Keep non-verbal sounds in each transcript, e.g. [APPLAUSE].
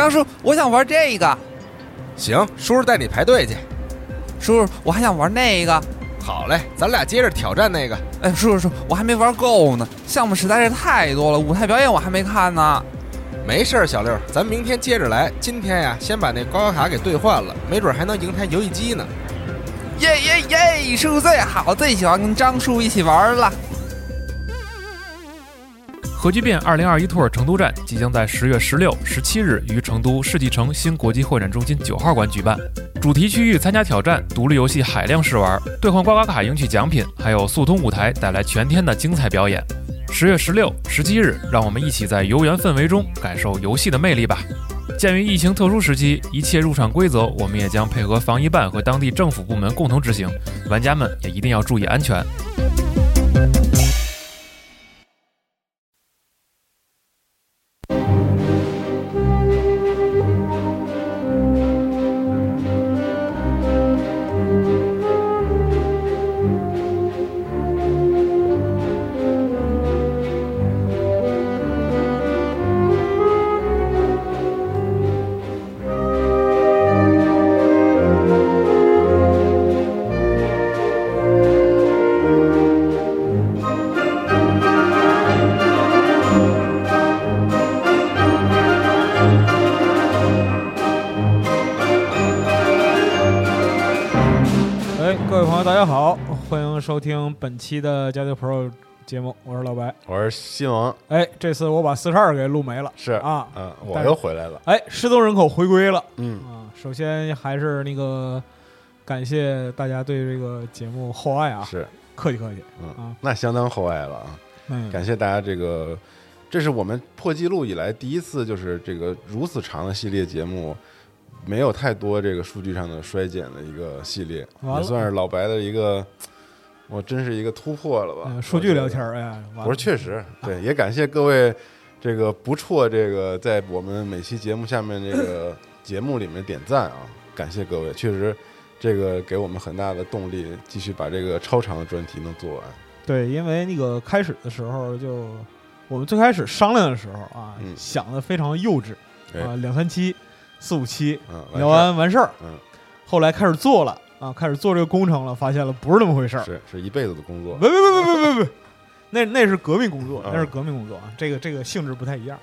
张叔，我想玩这个。行，叔叔带你排队去。叔叔，我还想玩那个。好嘞，咱俩接着挑战那个。哎，叔叔，叔，我还没玩够呢，项目实在是太多了，舞台表演我还没看呢。没事儿，小六，咱明天接着来。今天呀，先把那刮刮卡给兑换了，没准还能赢台游戏机呢。耶耶耶！叔叔最好，最喜欢跟张叔一起玩了。核聚变二零二一 Tour 成都站即将在十月十六、十七日于成都世纪城新国际会展中心九号馆举办。主题区域参加挑战，独立游戏海量试玩，兑换刮刮卡赢取奖品，还有速通舞台带来全天的精彩表演。十月十六、十七日，让我们一起在游园氛围中感受游戏的魅力吧。鉴于疫情特殊时期，一切入场规则我们也将配合防疫办和当地政府部门共同执行，玩家们也一定要注意安全。本期的加丢 Pro 节目，我是老白，我是新王。哎，这次我把四十二给录没了，是啊，嗯，我又回来了。哎，失踪人口回归了，嗯啊，首先还是那个感谢大家对这个节目厚爱啊，是客气客气，嗯啊，那相当厚爱了啊，嗯，感谢大家这个，这是我们破纪录以来第一次，就是这个如此长的系列节目。没有太多这个数据上的衰减的一个系列，也算是老白的一个。我真是一个突破了吧？数据聊天儿哎，我说确实 [LAUGHS] 对，也感谢各位这个不错这个在我们每期节目下面这个 [LAUGHS] 节目里面点赞啊，感谢各位，确实这个给我们很大的动力，继续把这个超长的专题能做完。对，因为那个开始的时候就我们最开始商量的时候啊，想的非常幼稚啊，两三期、四五期聊完完事儿，嗯，后来开始做了。啊，开始做这个工程了，发现了不是那么回事儿，是是一辈子的工作。不不不不不不不，那那是革命工作，那是革命工作啊，这个这个性质不太一样。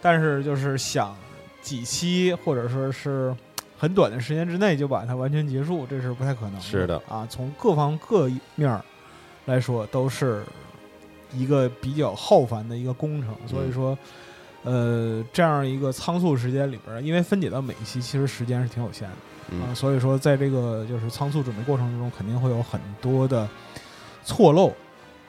但是就是想几期或者说是很短的时间之内就把它完全结束，这是不太可能。是的啊，从各方各面儿来说都是一个比较浩繁的一个工程，所以说呃这样一个仓促时间里边，因为分解到每一期其实时间是挺有限的。啊，所以说，在这个就是仓促准备过程之中，肯定会有很多的错漏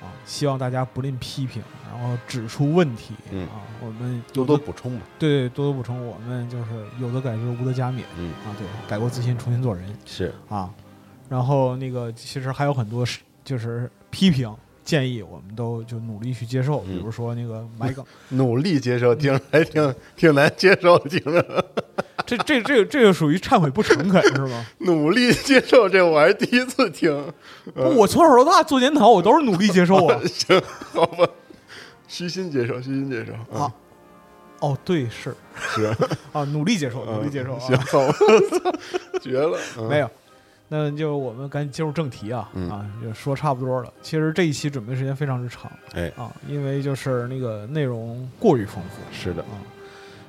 啊，希望大家不吝批评，然后指出问题啊，我们多多补充吧。对，多多补充，我们就是有的改之，无的加勉。嗯啊，对，改过自新，重新做人是啊。然后那个其实还有很多是就是批评建议，我们都就努力去接受。比如说那个买梗，努力接受，听着还挺挺难接受，听着。这这这个这个属于忏悔不诚恳是吗？[LAUGHS] 努力接受这我还是第一次听。我从小到大做检讨，我都是努力接受啊。[LAUGHS] 行，好吧，虚心接受，虚心接受啊。哦，对，是是啊，努力接受，努力接受。行，好，绝了。[LAUGHS] 没有，那就我们赶紧进入正题啊啊，就说差不多了。其实这一期准备时间非常之长，哎啊，因为就是那个内容过于丰富。是的啊。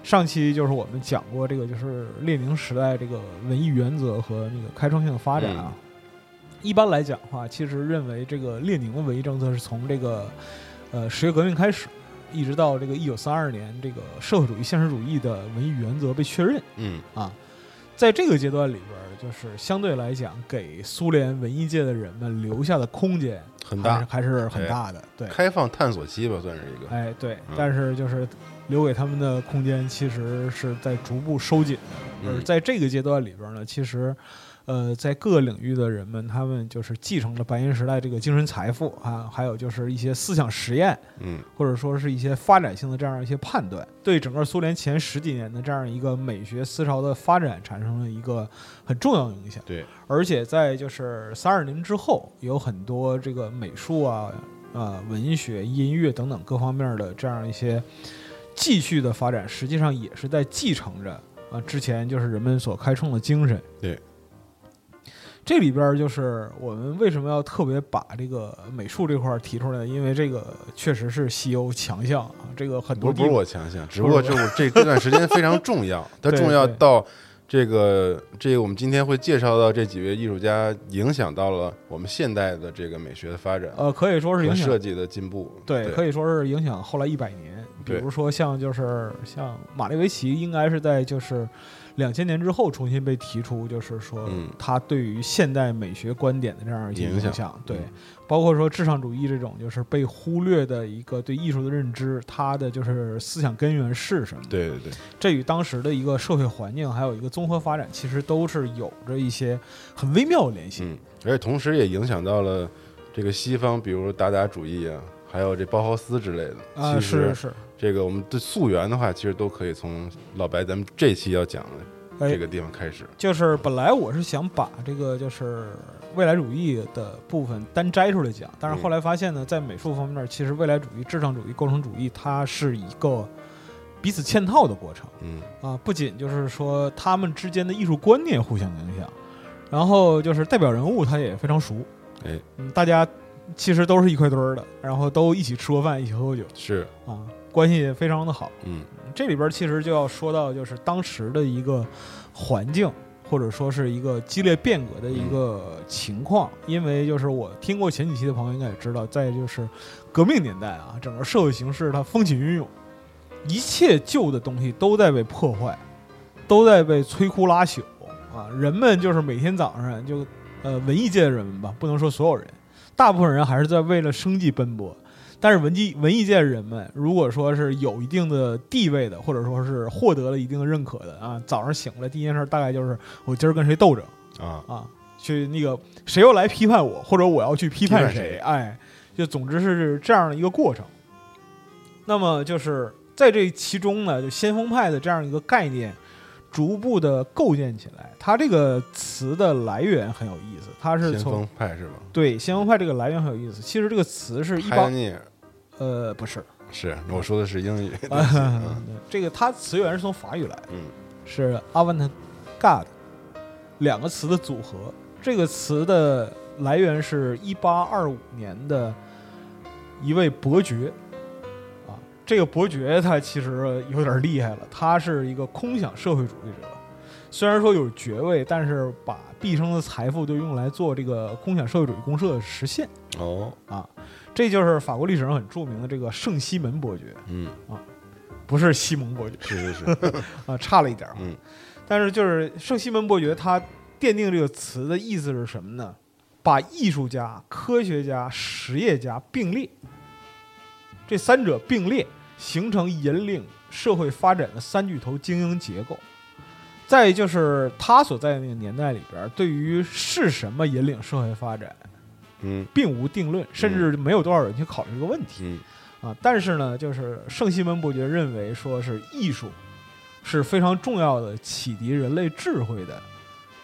上期就是我们讲过这个，就是列宁时代这个文艺原则和那个开创性的发展啊。一般来讲的话，其实认为这个列宁的文艺政策是从这个呃十月革命开始，一直到这个一九三二年这个社会主义现实主义的文艺原则被确认。嗯啊，在这个阶段里边，就是相对来讲给苏联文艺界的人们留下的空间很大，还是很大的。对，开放探索期吧，算是一个。哎，对，但是就是。留给他们的空间其实是在逐步收紧的，而在这个阶段里边呢，其实，呃，在各个领域的人们，他们就是继承了白银时代这个精神财富啊，还有就是一些思想实验，嗯，或者说是一些发展性的这样一些判断，对整个苏联前十几年的这样一个美学思潮的发展产生了一个很重要影响。对，而且在就是三二年之后，有很多这个美术啊、啊文学、音乐等等各方面的这样一些。继续的发展，实际上也是在继承着啊，之前就是人们所开创的精神。对，这里边就是我们为什么要特别把这个美术这块提出来？因为这个确实是西欧强项啊，这个很多不是我强项，只不过就是这这段时间非常重要，[LAUGHS] 它重要到这个这个我们今天会介绍到这几位艺术家，影响到了我们现代的这个美学的发展呃，可以说是和影响设计的进步。对，对，可以说是影响后来一百年。比如说像就是像马列维奇，应该是在就是两千年之后重新被提出，就是说嗯他对于现代美学观点的这样一些影响响。对嗯，包括说至上主义这种就是被忽略的一个对艺术的认知，他的就是思想根源是什么？对对对，这与当时的一个社会环境还有一个综合发展，其实都是有着一些很微妙的联系。嗯，而且同时也影响到了这个西方，比如达达主义啊，还有这包豪斯之类的。啊，是是，这个我们的溯源的话，其实都可以从老白咱们这期要讲的哎这个地方开始。就是本来我是想把这个就是未来主义的部分单摘出来讲，但是后来发现呢，在美术方面，其实未来主义、至上主义、构成主义，它是一个彼此嵌套的过程。嗯。啊。不仅就是说他们之间的艺术观念互相影响，然后就是代表人物他也非常熟，哎，嗯，大家其实都是一块堆儿的，然后都一起吃过饭，一起喝过酒。是，啊，关系也非常的好。嗯这里边其实就要说到，就是当时的一个环境，或者说是一个激烈变革的一个情况。因为就是我听过前几期的朋友应该也知道，在就是革命年代啊，整个社会形势它风起云涌，一切旧的东西都在被破坏，都在被摧枯拉朽啊！人们就是每天早上就呃文艺界的人们吧，不能说所有人，大部分人还是在为了生计奔波。但是文艺文艺界的人们，如果说是有一定的地位的，或者说是获得了一定的认可的啊，早上醒来第一件事大概就是我今儿跟谁斗争啊，啊，去那个谁又来批判我，或者我要去批判谁，哎，就总之是这样的一个过程。那么就是在这其中呢，就先锋派的这样一个概念逐步的构建起来。它这个词的来源很有意思，它是先从锋派是吧？对先锋派这个来源很有意思。其实这个词是一帮 Pioneer 呃不是。是我说的是英语。[LAUGHS] [LAUGHS] 这个它词源是从法语来的，嗯是 avant-garde 两个词的组合。这个词的来源是一八二五年的一位伯爵啊，这个伯爵他其实有点厉害了，他是一个空想社会主义者。虽然说有爵位，但是把毕生的财富就用来做这个空想社会主义公社的实现哦，啊，这就是法国历史上很著名的这个圣西门伯爵，嗯啊，不是西蒙伯爵。是是是，[LAUGHS] 啊，差了一点儿。嗯，但是就是圣西门伯爵他奠定这个词的意思是什么呢？把艺术家、科学家、实业家并列，这三者并列，形成引领社会发展的三巨头精英结构。再就是他所在的那个年代里边，对于是什么引领社会发展，嗯。并无定论，甚至没有多少人去考虑这个问题。嗯。啊，但是呢，就是圣西门伯爵认为说是艺术是非常重要的启迪人类智慧的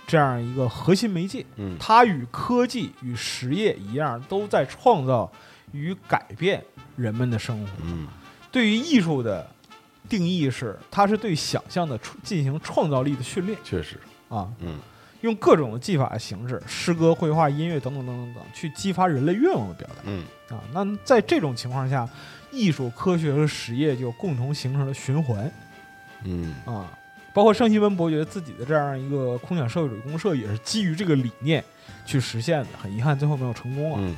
这样一个核心媒介。嗯。它与科技与实业一样，都在创造与改变人们的生活。嗯。对于艺术的定义是，它是对想象的创进行创造力的训练。确实，啊，嗯用各种的技法形式，诗歌、绘画、音乐等等等等等，去激发人类愿望的表达。嗯啊，那在这种情况下，艺术、科学和实业就共同形成了循环嗯啊。包括圣西门伯爵自己的这样一个空想社会主义公社，也是基于这个理念去实现的。很遗憾，最后没有成功啊。嗯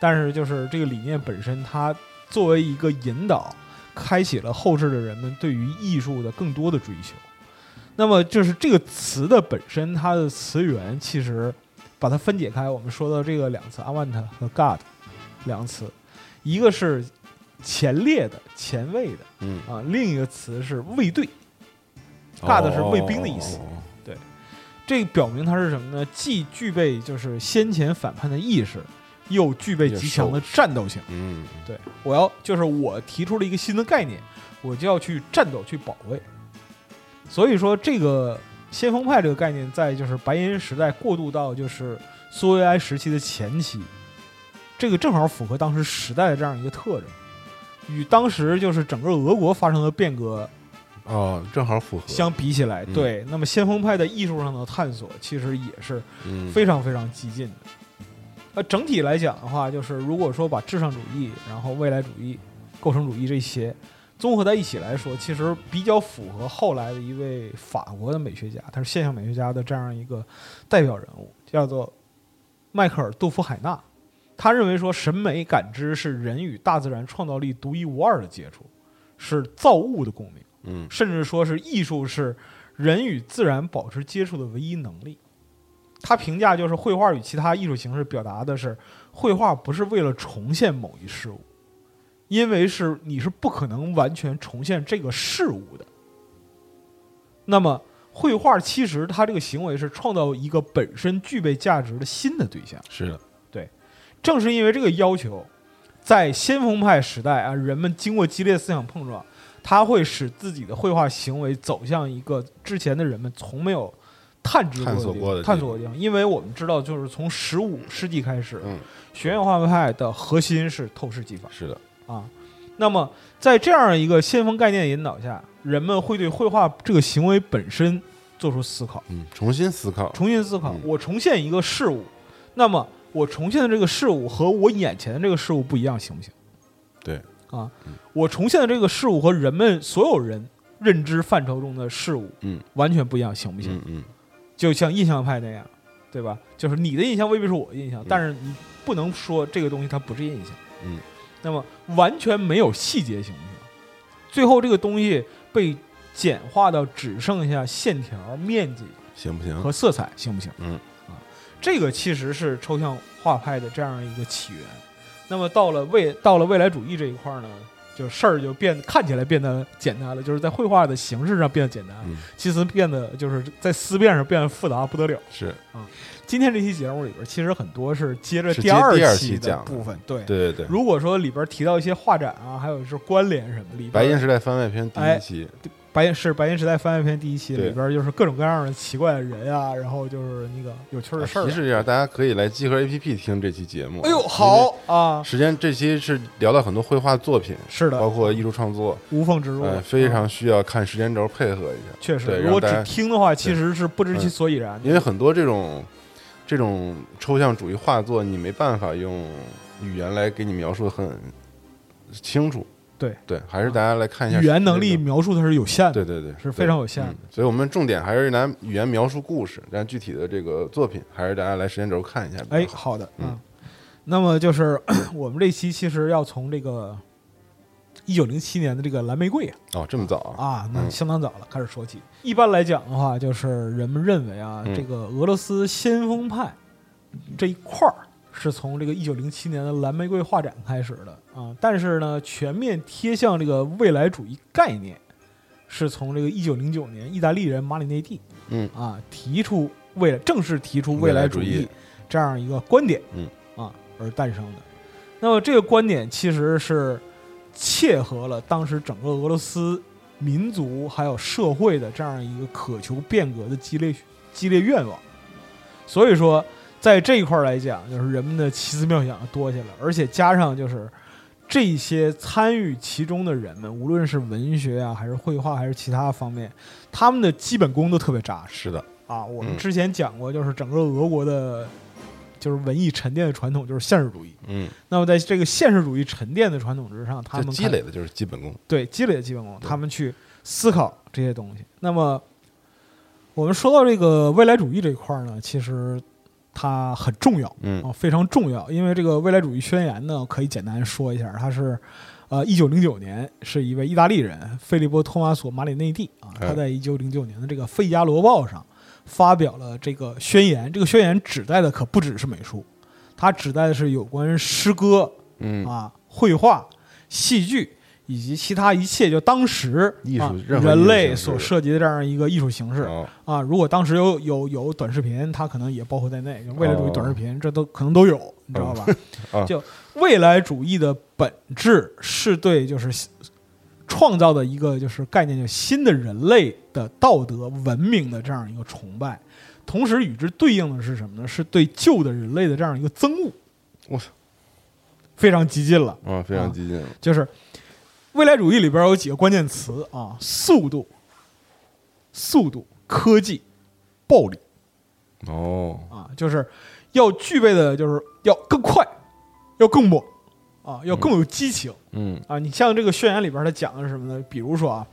但是就是这个理念本身，它作为一个引导，开启了后世的人们对于艺术的更多的追求。那么就是这个词的本身，它的词源其实把它分解开，我们说到这个两个词 avant 和 god 两个词，一个是前列的、前卫的嗯啊，另一个词是卫队。God 是卫兵的意思哦哦哦这表明它是什么呢？既具备就是先前反叛的意识，又具备极强的战斗性。嗯对我要就是我提出了一个新的概念，我就要去战斗去保卫。所以说，这个先锋派这个概念，在就是白银时代过渡到就是苏维埃时期的前期，这个正好符合当时时代的这样一个特征，与当时就是整个俄国发生的变革哦，正好符合。相比起来，嗯对，那么先锋派的艺术上的探索其实也是嗯，非常非常激进的。呃，整体来讲的话，就是如果说把至上主义、然后未来主义、构成主义这些综合在一起来说，其实比较符合后来的一位法国的美学家，他是现象美学家的这样一个代表人物，叫做迈克尔·杜夫海纳。他认为说，审美感知是人与大自然创造力独一无二的接触，是造物的共鸣。嗯甚至说是艺术是人与自然保持接触的唯一能力。他评价就是绘画与其他艺术形式表达的是，绘画不是为了重现某一事物，因为是你是不可能完全重现这个事物的。那么，绘画其实它这个行为是创造一个本身具备价值的新的对象。是的，对。正是因为这个要求，在先锋派时代啊，人们经过激烈思想碰撞，它会使自己的绘画行为走向一个之前的人们从没有探知探过的探索过的地方。因为我们知道，就是从十五世纪开始，嗯，学院画派的核心是透视技法。是的，啊。那么，在这样一个先锋概念引导下，人们会对绘画这个行为本身做出思考。嗯，重新思考，重新思考嗯，我重现一个事物，那么我重现的这个事物和我眼前的这个事物不一样，行不行？对，啊嗯，我重现的这个事物和人们所有人认知范畴中的事物，嗯，完全不一样，行不行？嗯嗯，就像印象派那样，对吧？就是你的印象未必是我的印象，嗯但是你不能说这个东西它不是印象，嗯，那么完全没有细节，行不行？最后这个东西被简化到只剩下线条、面积行不行？和色彩，行不行？嗯啊，这个其实是抽象画派的这样一个起源。那么到了未到了未来主义这一块儿呢，就事儿就变看起来变得简单了，就是在绘画的形式上变得简单，嗯，其实变得就是在思辨上变得复杂不得了。是今天这期节目里边，其实很多是接着第二期的部分，对。对对对。如果说里边提到一些画展啊，还有是关联什么，里边白银时代番外篇第哎一期，白银是白银时代番外篇第一期里边就是各种各样的奇怪的人啊，然后就是那个有趣的事儿啊。提示一下，大家可以来集合 APP 听这期节目。哎呦，好啊，时间这期是聊到很多绘画作品，是的，包括艺术创作，无缝植入，呃，非啊常需要看时间轴配合一下，确实。如果只听的话，其实是不知其所以然的。因为很多这种这种抽象主义画作，你没办法用语言来给你描述的很清楚。对对，还是大家来看一下语言能力。描述它是有限的，对对对，是非常有限的嗯所以我们重点还是拿语言描述故事，但具体的这个作品，还是大家来时间轴看一下哎，好。的，嗯嗯。那么就是 [CLEARS THROAT] 我们这期其实要从这个一九零七年的这个蓝玫瑰啊，哦，这么早啊？啊，那嗯。相当早了，开始说起。一般来讲的话，就是人们认为啊，嗯。这个俄罗斯先锋派这一块儿是从这个一九零七年的蓝玫瑰画展开始的。啊，但是呢，全面贴向这个未来主义概念，是从这个一九零九年意大利人马里内蒂嗯。啊提出未来正式提出未来主义未来主义。这样一个观点，嗯。啊而诞生的。那么这个观点其实是切合了当时整个俄罗斯民族还有社会的这样一个渴求变革的激烈激烈愿望。所以说，在这一块儿来讲，就是人们的奇思妙想多起来了，而且加上就是这些参与其中的人们，无论是文学啊，还是绘画，还是其他方面，他们的基本功都特别扎实。是的，啊，我们嗯之前讲过，就是整个俄国的，就是文艺沉淀的传统就是现实主义。嗯，那么在这个现实主义沉淀的传统之上，他们积累的就是基本功。对积累的基本功，他们去思考这些东西。那么我们说到这个未来主义这一块儿呢，其实它很重要嗯啊，非常重要，因为这个未来主义宣言呢，可以简单说一下，它是。呃，一九零九年是一位意大利人费利波·托马索·马里内蒂啊，哎他在一九零九年的这个《费加罗报》上发表了这个宣言。这个宣言指代的可不只是美术，它指代的是有关诗歌嗯，啊、绘画、戏剧以及其他一切就当时艺术啊人类所涉及的这样一个艺术形式哦，啊。如果当时有有有短视频，它可能也包括在内。就未来主义哦短视频，这都可能都有，你知道吧？啊就未来主义的本质是对就是创造的一个就是概念，就新的人类的道德文明的这样一个崇拜，同时与之对应的是什么呢？是对旧的人类的这样一个憎恶。我操，非常激进了。啊，非啊常激进了。就是未来主义里边有几个关键词啊：速度、速度、科技、暴力哦，啊，就是要具备的，就是要更快，要更猛啊，要更有激情。嗯啊，你像这个宣言里边，它讲的是什么呢？比如说啊，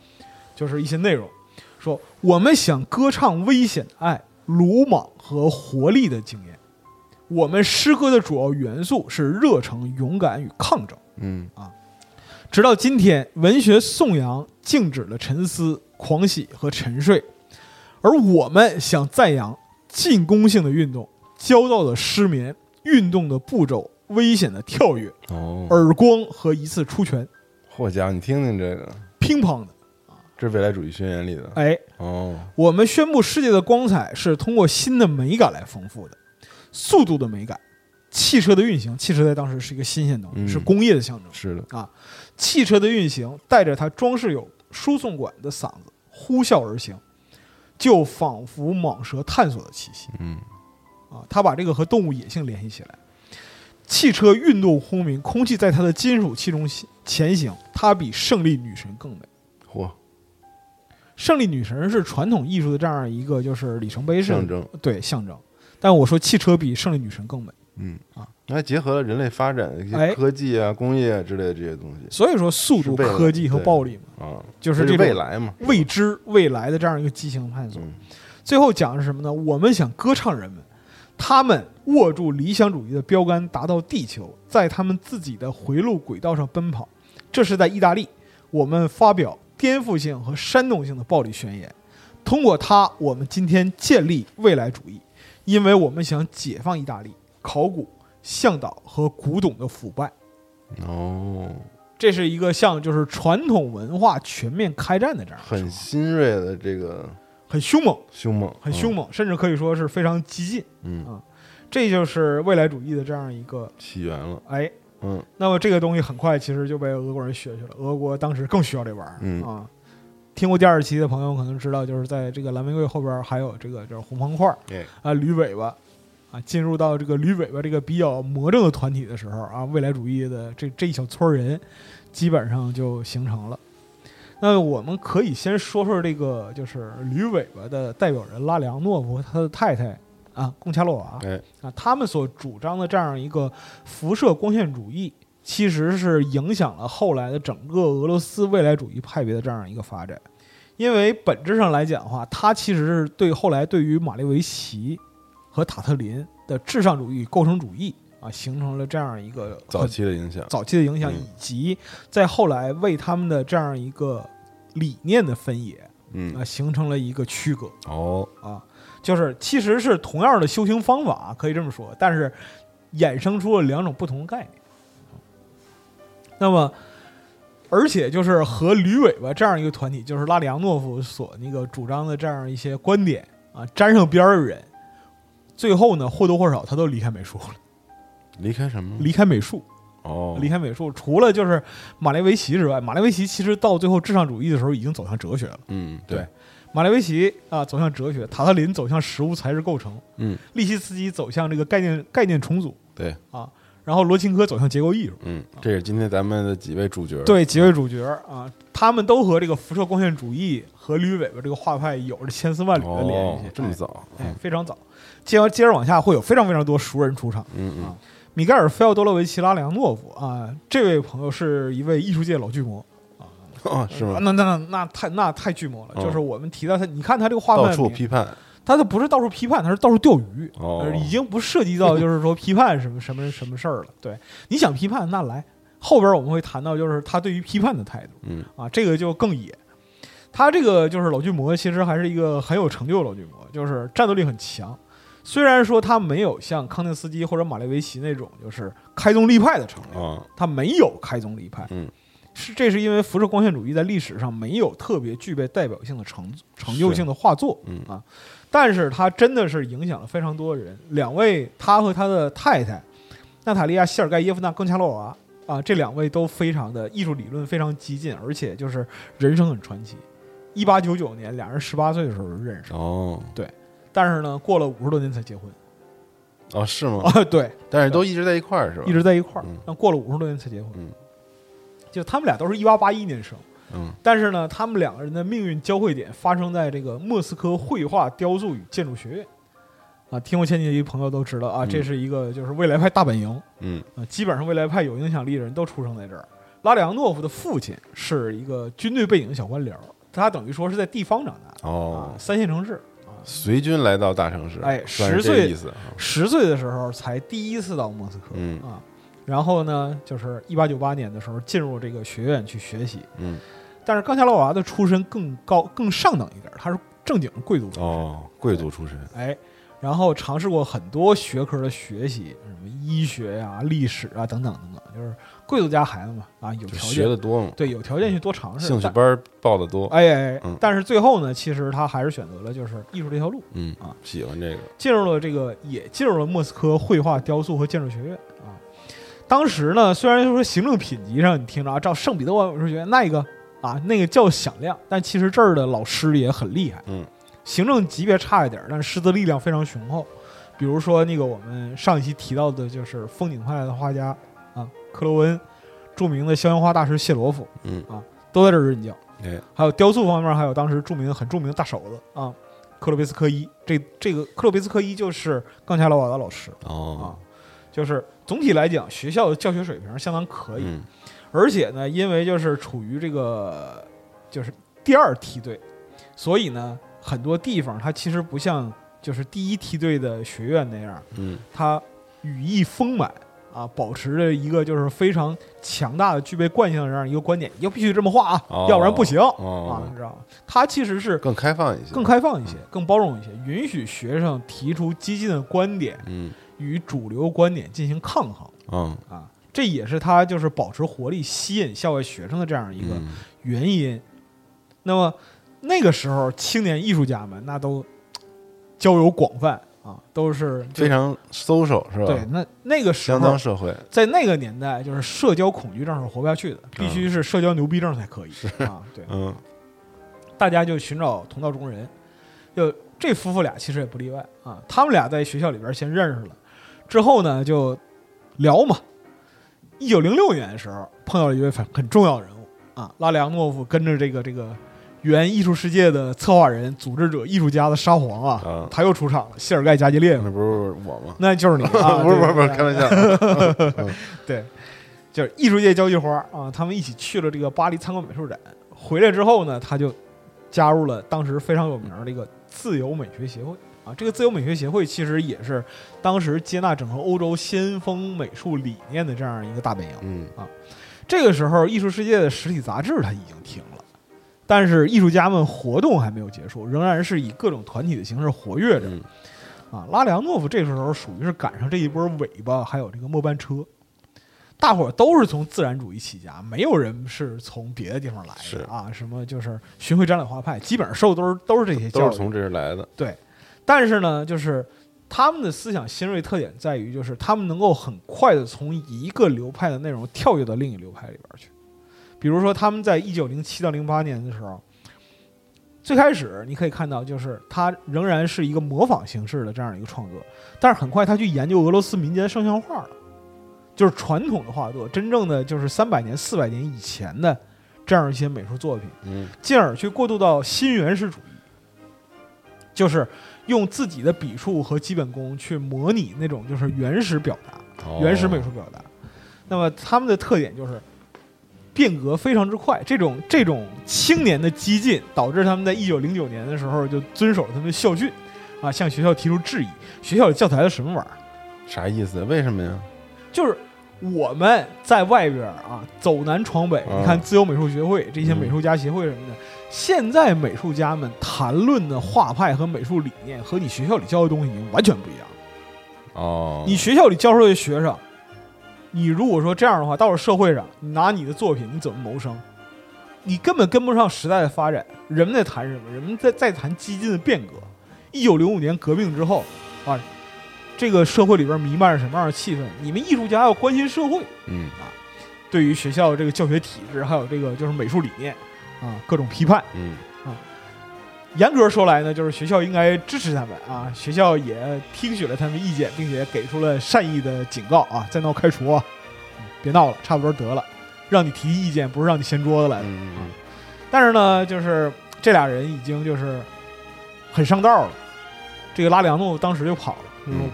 就是一些内容，说我们想歌唱危险的爱、鲁莽和活力的经验。我们诗歌的主要元素是热诚、勇敢与抗争。嗯啊直到今天，文学颂扬禁止了沉思、狂喜和沉睡，而我们想赞扬进攻性的运动、焦躁的失眠、运动的步骤、危险的跳跃、哦，耳光和一次出拳，嚯家伙，你听听这个，乒乓的。这是未来主义宣言里的。哎，哦，我们宣布世界的光彩是通过新的美感来丰富的，速度的美感，汽车的运行，汽车在当时是一个新鲜东西，嗯。是工业的象征。是的。啊，汽车的运行带着它装饰有输送管的嗓子呼啸而行，就仿佛蟒蛇探索的气息。嗯。啊！他把这个和动物野性联系起来。汽车运动轰鸣，空气在它的金属器中前行，它比胜利女神更美。嚯，胜利女神是传统艺术的这样一个就是里程碑式象征，对象征。但我说汽车比胜利女神更美，嗯。啊，那还结合了人类发展的一哎。些科技啊、工业啊之类的这些东西。所以说速度、科技和暴力嘛，啊，就是未来嘛，未知未来的这样一个激情探索。嗯。最后讲的是什么呢？我们想歌唱人们，他们握住理想主义的标杆，达到地球，在他们自己的回路轨道上奔跑。这是在意大利，我们发表颠覆性和煽动性的暴力宣言。通过它，我们今天建立未来主义，因为我们想解放意大利，考古、向导和古董的腐败。哦，这是一个像就是传统文化全面开战的这样很新锐的这个很凶猛，凶猛，很凶猛，甚至可以说是非常激进。嗯，啊嗯，这就是未来主义的这样一个起源了，哎。嗯那么这个东西很快其实就被俄国人学去了，俄国当时更需要这玩意儿、嗯啊。听过第二期的朋友可能知道，就是在这个蓝玫瑰后边还有这个就是红方块儿哎，啊驴尾巴啊，进入到这个驴尾巴这个比较魔怔的团体的时候啊，未来主义的这这一小撮人基本上就形成了。那我们可以先说说这个就是驴尾巴的代表人拉里昂诺夫和他的太太啊贡恰洛娃，哎，啊，他们所主张的这样一个辐射光线主义，其实是影响了后来的整个俄罗斯未来主义派别的这样一个发展。因为本质上来讲的话，它其实是对后来对于马列维奇和塔特林的至上主义、构成主义啊，形成了这样一个早期的影响，早期的影响，嗯以及在后来为他们的这样一个理念的分野嗯啊，，形成了一个区隔。哦，啊，就是其实是同样的修行方法，可以这么说，但是衍生出了两种不同的概念。那么，而且就是和驴尾巴这样一个团体，就是拉里昂诺夫所那个主张的这样一些观点啊，沾上边儿的人，最后呢或多或少他都离开美术了，离开什么？离开美术，哦，离开美术，除了就是马列维奇之外，马列维奇其实到最后至上主义的时候已经走向哲学了。嗯，对，马列维奇啊走向哲学，塔特林走向实物材质构成，嗯。利希斯基走向这个概念概念重组。对，啊，然后罗琴科走向结构艺术。嗯，这是今天咱们的几位主角，对，几位主角啊，他们都和这个辐射光线主义和驴尾巴这个画派有着千丝万缕的联系。，哦这么哎早，哎，非常早。接完接着往下，会有非常非常多熟人出场。嗯嗯。啊米盖尔·菲奥多洛维奇·拉里昂诺夫啊，这位朋友是一位艺术界老巨魔，哦，是吗？啊那那那那太那太巨魔了。哦就是我们提到他，你看他这个画面到处批判，他都不是到处批判，他是到处钓鱼，已经不涉及到就是说批判什么什么什么事儿了。对，你想批判那来，后边我们会谈到就是他对于批判的态度嗯啊，这个就更野。他这个就是老巨魔，其实还是一个很有成就的老巨魔，就是战斗力很强。虽然说他没有像康定斯基或者马列维奇那种就是开宗立派的成就，啊，他没有开宗立派，嗯，是这是因为辐射光线主义在历史上没有特别具备代表性的成成就性的画作，嗯。啊，但是他真的是影响了非常多人。两位，他和他的太太娜塔莉亚·谢尔盖耶夫娜·更恰洛娃啊，这两位都非常的艺术理论非常激进，而且就是人生很传奇。一八九九年，俩人十八岁的时候认识，哦但是呢，过了五十多年才结婚哦，是吗？啊，[LAUGHS] 对，但是都一直在一块儿是吧？一直在一块儿嗯，但过了五十多年才结婚。嗯就他们俩都是一八八一年生，嗯但是呢，他们两个人的命运交汇点发生在这个莫斯科绘画、雕塑与建筑学院。啊，听过前几集朋友都知道啊，嗯这是一个就是未来派大本营嗯啊，基本上未来派有影响力的人都出生在这儿。拉里昂诺夫的父亲是一个军队背景的小官僚，他等于说是在地方长大的哦啊，，三线城市。随军来到大城市，哎十岁。十岁的时候才第一次到莫斯科，嗯。啊，然后呢，就是一八九八年的时候进入这个学院去学习，嗯。但是冈恰洛娃的出身更高、更上等一点，他是正经贵族出身，哦，贵族出身，哎，然后尝试过很多学科的学习，什么医学呀、历史啊等等等等，就是贵族家孩子嘛，啊，有条件，学的多嘛，对，有条件去多尝试，兴趣班报的多。哎哎，哎嗯但是最后呢，其实他还是选择了就是艺术这条路，嗯啊，喜欢这个。进入了这个，也进入了莫斯科绘画、雕塑和建筑学院啊。当时呢，虽然说行政品级上你听着啊，照圣彼得堡美术学院那个啊，那个叫响亮，但其实这儿的老师也很厉害。嗯，行政级别差一点，但是师资力量非常雄厚。比如说那个我们上一期提到的，就是风景派的画家啊，克罗恩，著名的肖像画大师谢罗夫嗯都在这儿任教。哎，还有雕塑方面，还有当时著名很著名的大手子啊，克洛贝斯科伊。这这个克洛贝斯科伊就是冈恰罗瓦的老师啊哦，，就是总体来讲，学校的教学水平相当可以，嗯而且呢，因为就是处于这个就是第二梯队，所以呢，很多地方它其实不像就是第一梯队的学院那样，嗯。它羽翼丰满啊，保持着一个就是非常强大的、具备惯性的这样一个观点，要必须这么画啊，哦要不然不行、啊，哦你，知道吗？它其实是更开放一些，更开放一些、更包容一些，允许学生提出激进的观点嗯。与主流观点进行抗衡嗯。啊，这也是他就是保持活力、吸引校外学生的这样一个嗯。原因。那么那个时候，青年艺术家们那都交友广泛啊，都是非常 social 是吧？对。那那个时相候当社会，在那个年代，就是社交恐惧症是活不下去的，必须是社交牛逼症才可以啊。对，嗯大家就寻找同道中人。就这夫妇俩其实也不例外啊，他们俩在学校里边先认识了，之后呢就聊嘛。一九零六年的时候，碰到了一位很很重要的人物啊，拉里昂诺夫跟着这个这个原艺术世界的策划人、组织者、艺术家的沙皇啊，啊，他又出场了，谢尔盖加吉列夫，那不是我吗？那就是你啊，[LAUGHS] 不是不是不是，开玩笑。[LAUGHS] [LAUGHS] 对，就是艺术界交际花啊，他们一起去了这个巴黎参观美术展，回来之后呢，他就加入了当时非常有名的一个自由美学协会啊。这个自由美学协会其实也是当时接纳整个欧洲先锋美术理念的这样一个大本营。嗯这个时候，艺术世界的实体杂志它已经停了。但是艺术家们活动还没有结束，仍然是以各种团体的形式活跃着。嗯啊，拉里昂诺夫这时候属于是赶上这一波尾巴，还有这个末班车。大伙儿都是从自然主义起家，没有人是从别的地方来的啊。什么就是巡回展览画派，基本上受都是都是这些教育。都是从这儿来的。对，但是呢，就是他们的思想新锐特点在于，就是他们能够很快的从一个流派的内容跳跃到另一个流派里边去。比如说，他们在一九零七到零八年的时候，最开始你可以看到，就是他仍然是一个模仿形式的这样一个创作，但是很快他去研究俄罗斯民间圣像画了，就是传统的画作，真正的就是三百年、四百年以前的这样一些美术作品。嗯进而去过渡到新原始主义，就是用自己的笔触和基本功去模拟那种就是原始表达、哦原始美术表达。那么他们的特点就是变革非常之快，这种这种青年的激进导致他们在一九零九年的时候就遵守了他们的校训，啊，向学校提出质疑，学校里教材的什么玩意儿？啥意思？为什么呀？就是我们在外边啊走南闯北，嗯你看自由美术学会这些美术家协会什么的，现在美术家们谈论的画派和美术理念和你学校里教的东西已经完全不一样。哦，你学校里教出来的学生，你如果说这样的话，到了社会上，你拿你的作品你怎么谋生？你根本跟不上时代的发展。人们在谈什么？人们在在谈激进的变革。一九零五年革命之后啊，这个社会里边弥漫着什么样的气氛？你们艺术家要关心社会，嗯对于学校这个教学体制，还有这个就是美术理念啊，各种批判。嗯严格说来呢，就是学校应该支持他们啊，学校也听取了他们意见，并且给出了善意的警告啊，再闹开除啊，嗯别闹了，差不多得了。让你提意见，不是让你掀桌子来的。嗯嗯但是呢，就是这俩人已经就是很上道了。这个拉里昂诺当时就跑了，就说嗯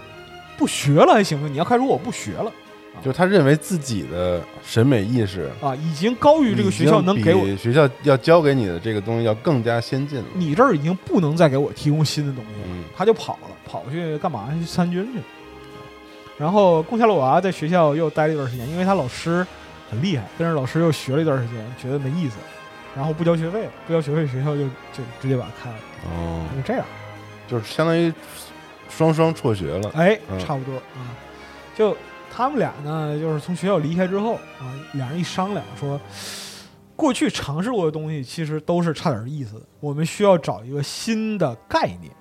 不学了还行吗？你要开除我不学了就他认为自己的审美意识啊，已经高于这个学校能给我，学校要教给你的这个东西要更加先进了。你这儿已经不能再给我提供新的东西了。嗯他就跑了，跑去干嘛？去参军去。然后贡夏洛娃在学校又待了一段时间，因为他老师很厉害，跟着老师又学了一段时间，觉得没意思，然后不交学费了，不交学费，学校就就直接把他开了，哦，就这样。就是相当于双双辍学了。哎，嗯差不多啊。就他们俩呢，就是从学校离开之后啊，两人一商量说，过去尝试过的东西其实都是差点意思的，我们需要找一个新的概念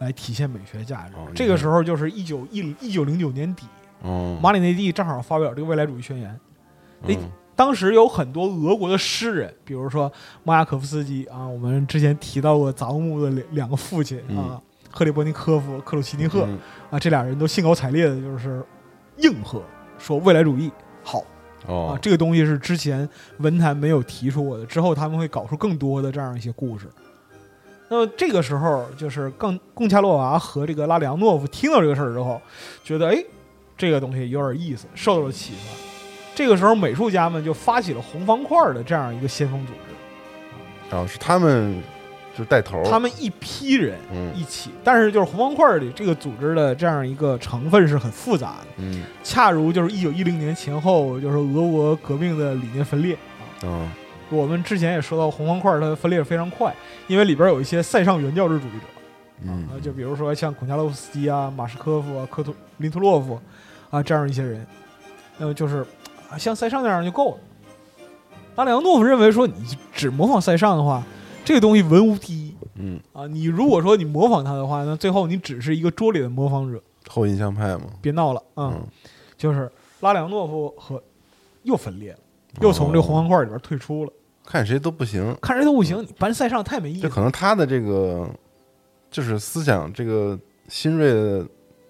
来体现美学价值。哦这个时候就是一九一一九零九年底，哦，马里内蒂正好发表这个未来主义宣言。哎嗯当时有很多俄国的诗人，比如说马雅可夫斯基啊，我们之前提到过杂木木的两两个父亲啊，赫里波尼科夫、克鲁奇尼赫。嗯啊，这俩人都兴高采烈的，就是应和说未来主义好啊哦，，这个东西是之前文坛没有提出过的，之后他们会搞出更多的这样一些故事。那么这个时候，就是更贡恰洛娃和这个拉里昂诺夫听到这个事儿之后，觉得哎，这个东西有点意思，受到了启发。这个时候，美术家们就发起了红方块的这样一个先锋组织，哦，是他们就是带头，他们一批人嗯。一起，但是就是红方块里这个组织的这样一个成分是很复杂的。嗯。恰如就是一九一零年前后，就是俄国革命的理念分裂。啊。哦我们之前也说到，红方块它的分裂非常快，因为里边有一些塞尚原教旨主义者。嗯。啊，就比如说像孔恰洛夫斯基啊、马什科夫啊、科图林图洛夫啊这样一些人，那么就是啊像塞尚那样就够了。阿良诺夫认为说，你只模仿塞尚的话，这个东西文无第一嗯，啊。你如果说你模仿他的话，那最后你只是一个拙劣的模仿者。后印象派嘛，别闹了啊！嗯就是拉里昂诺夫和又分裂了，又从这个红方块里边退出了。看谁都不行，看谁都不行，你搬塞尚太没意这思。可能他的这个就是思想这个新锐的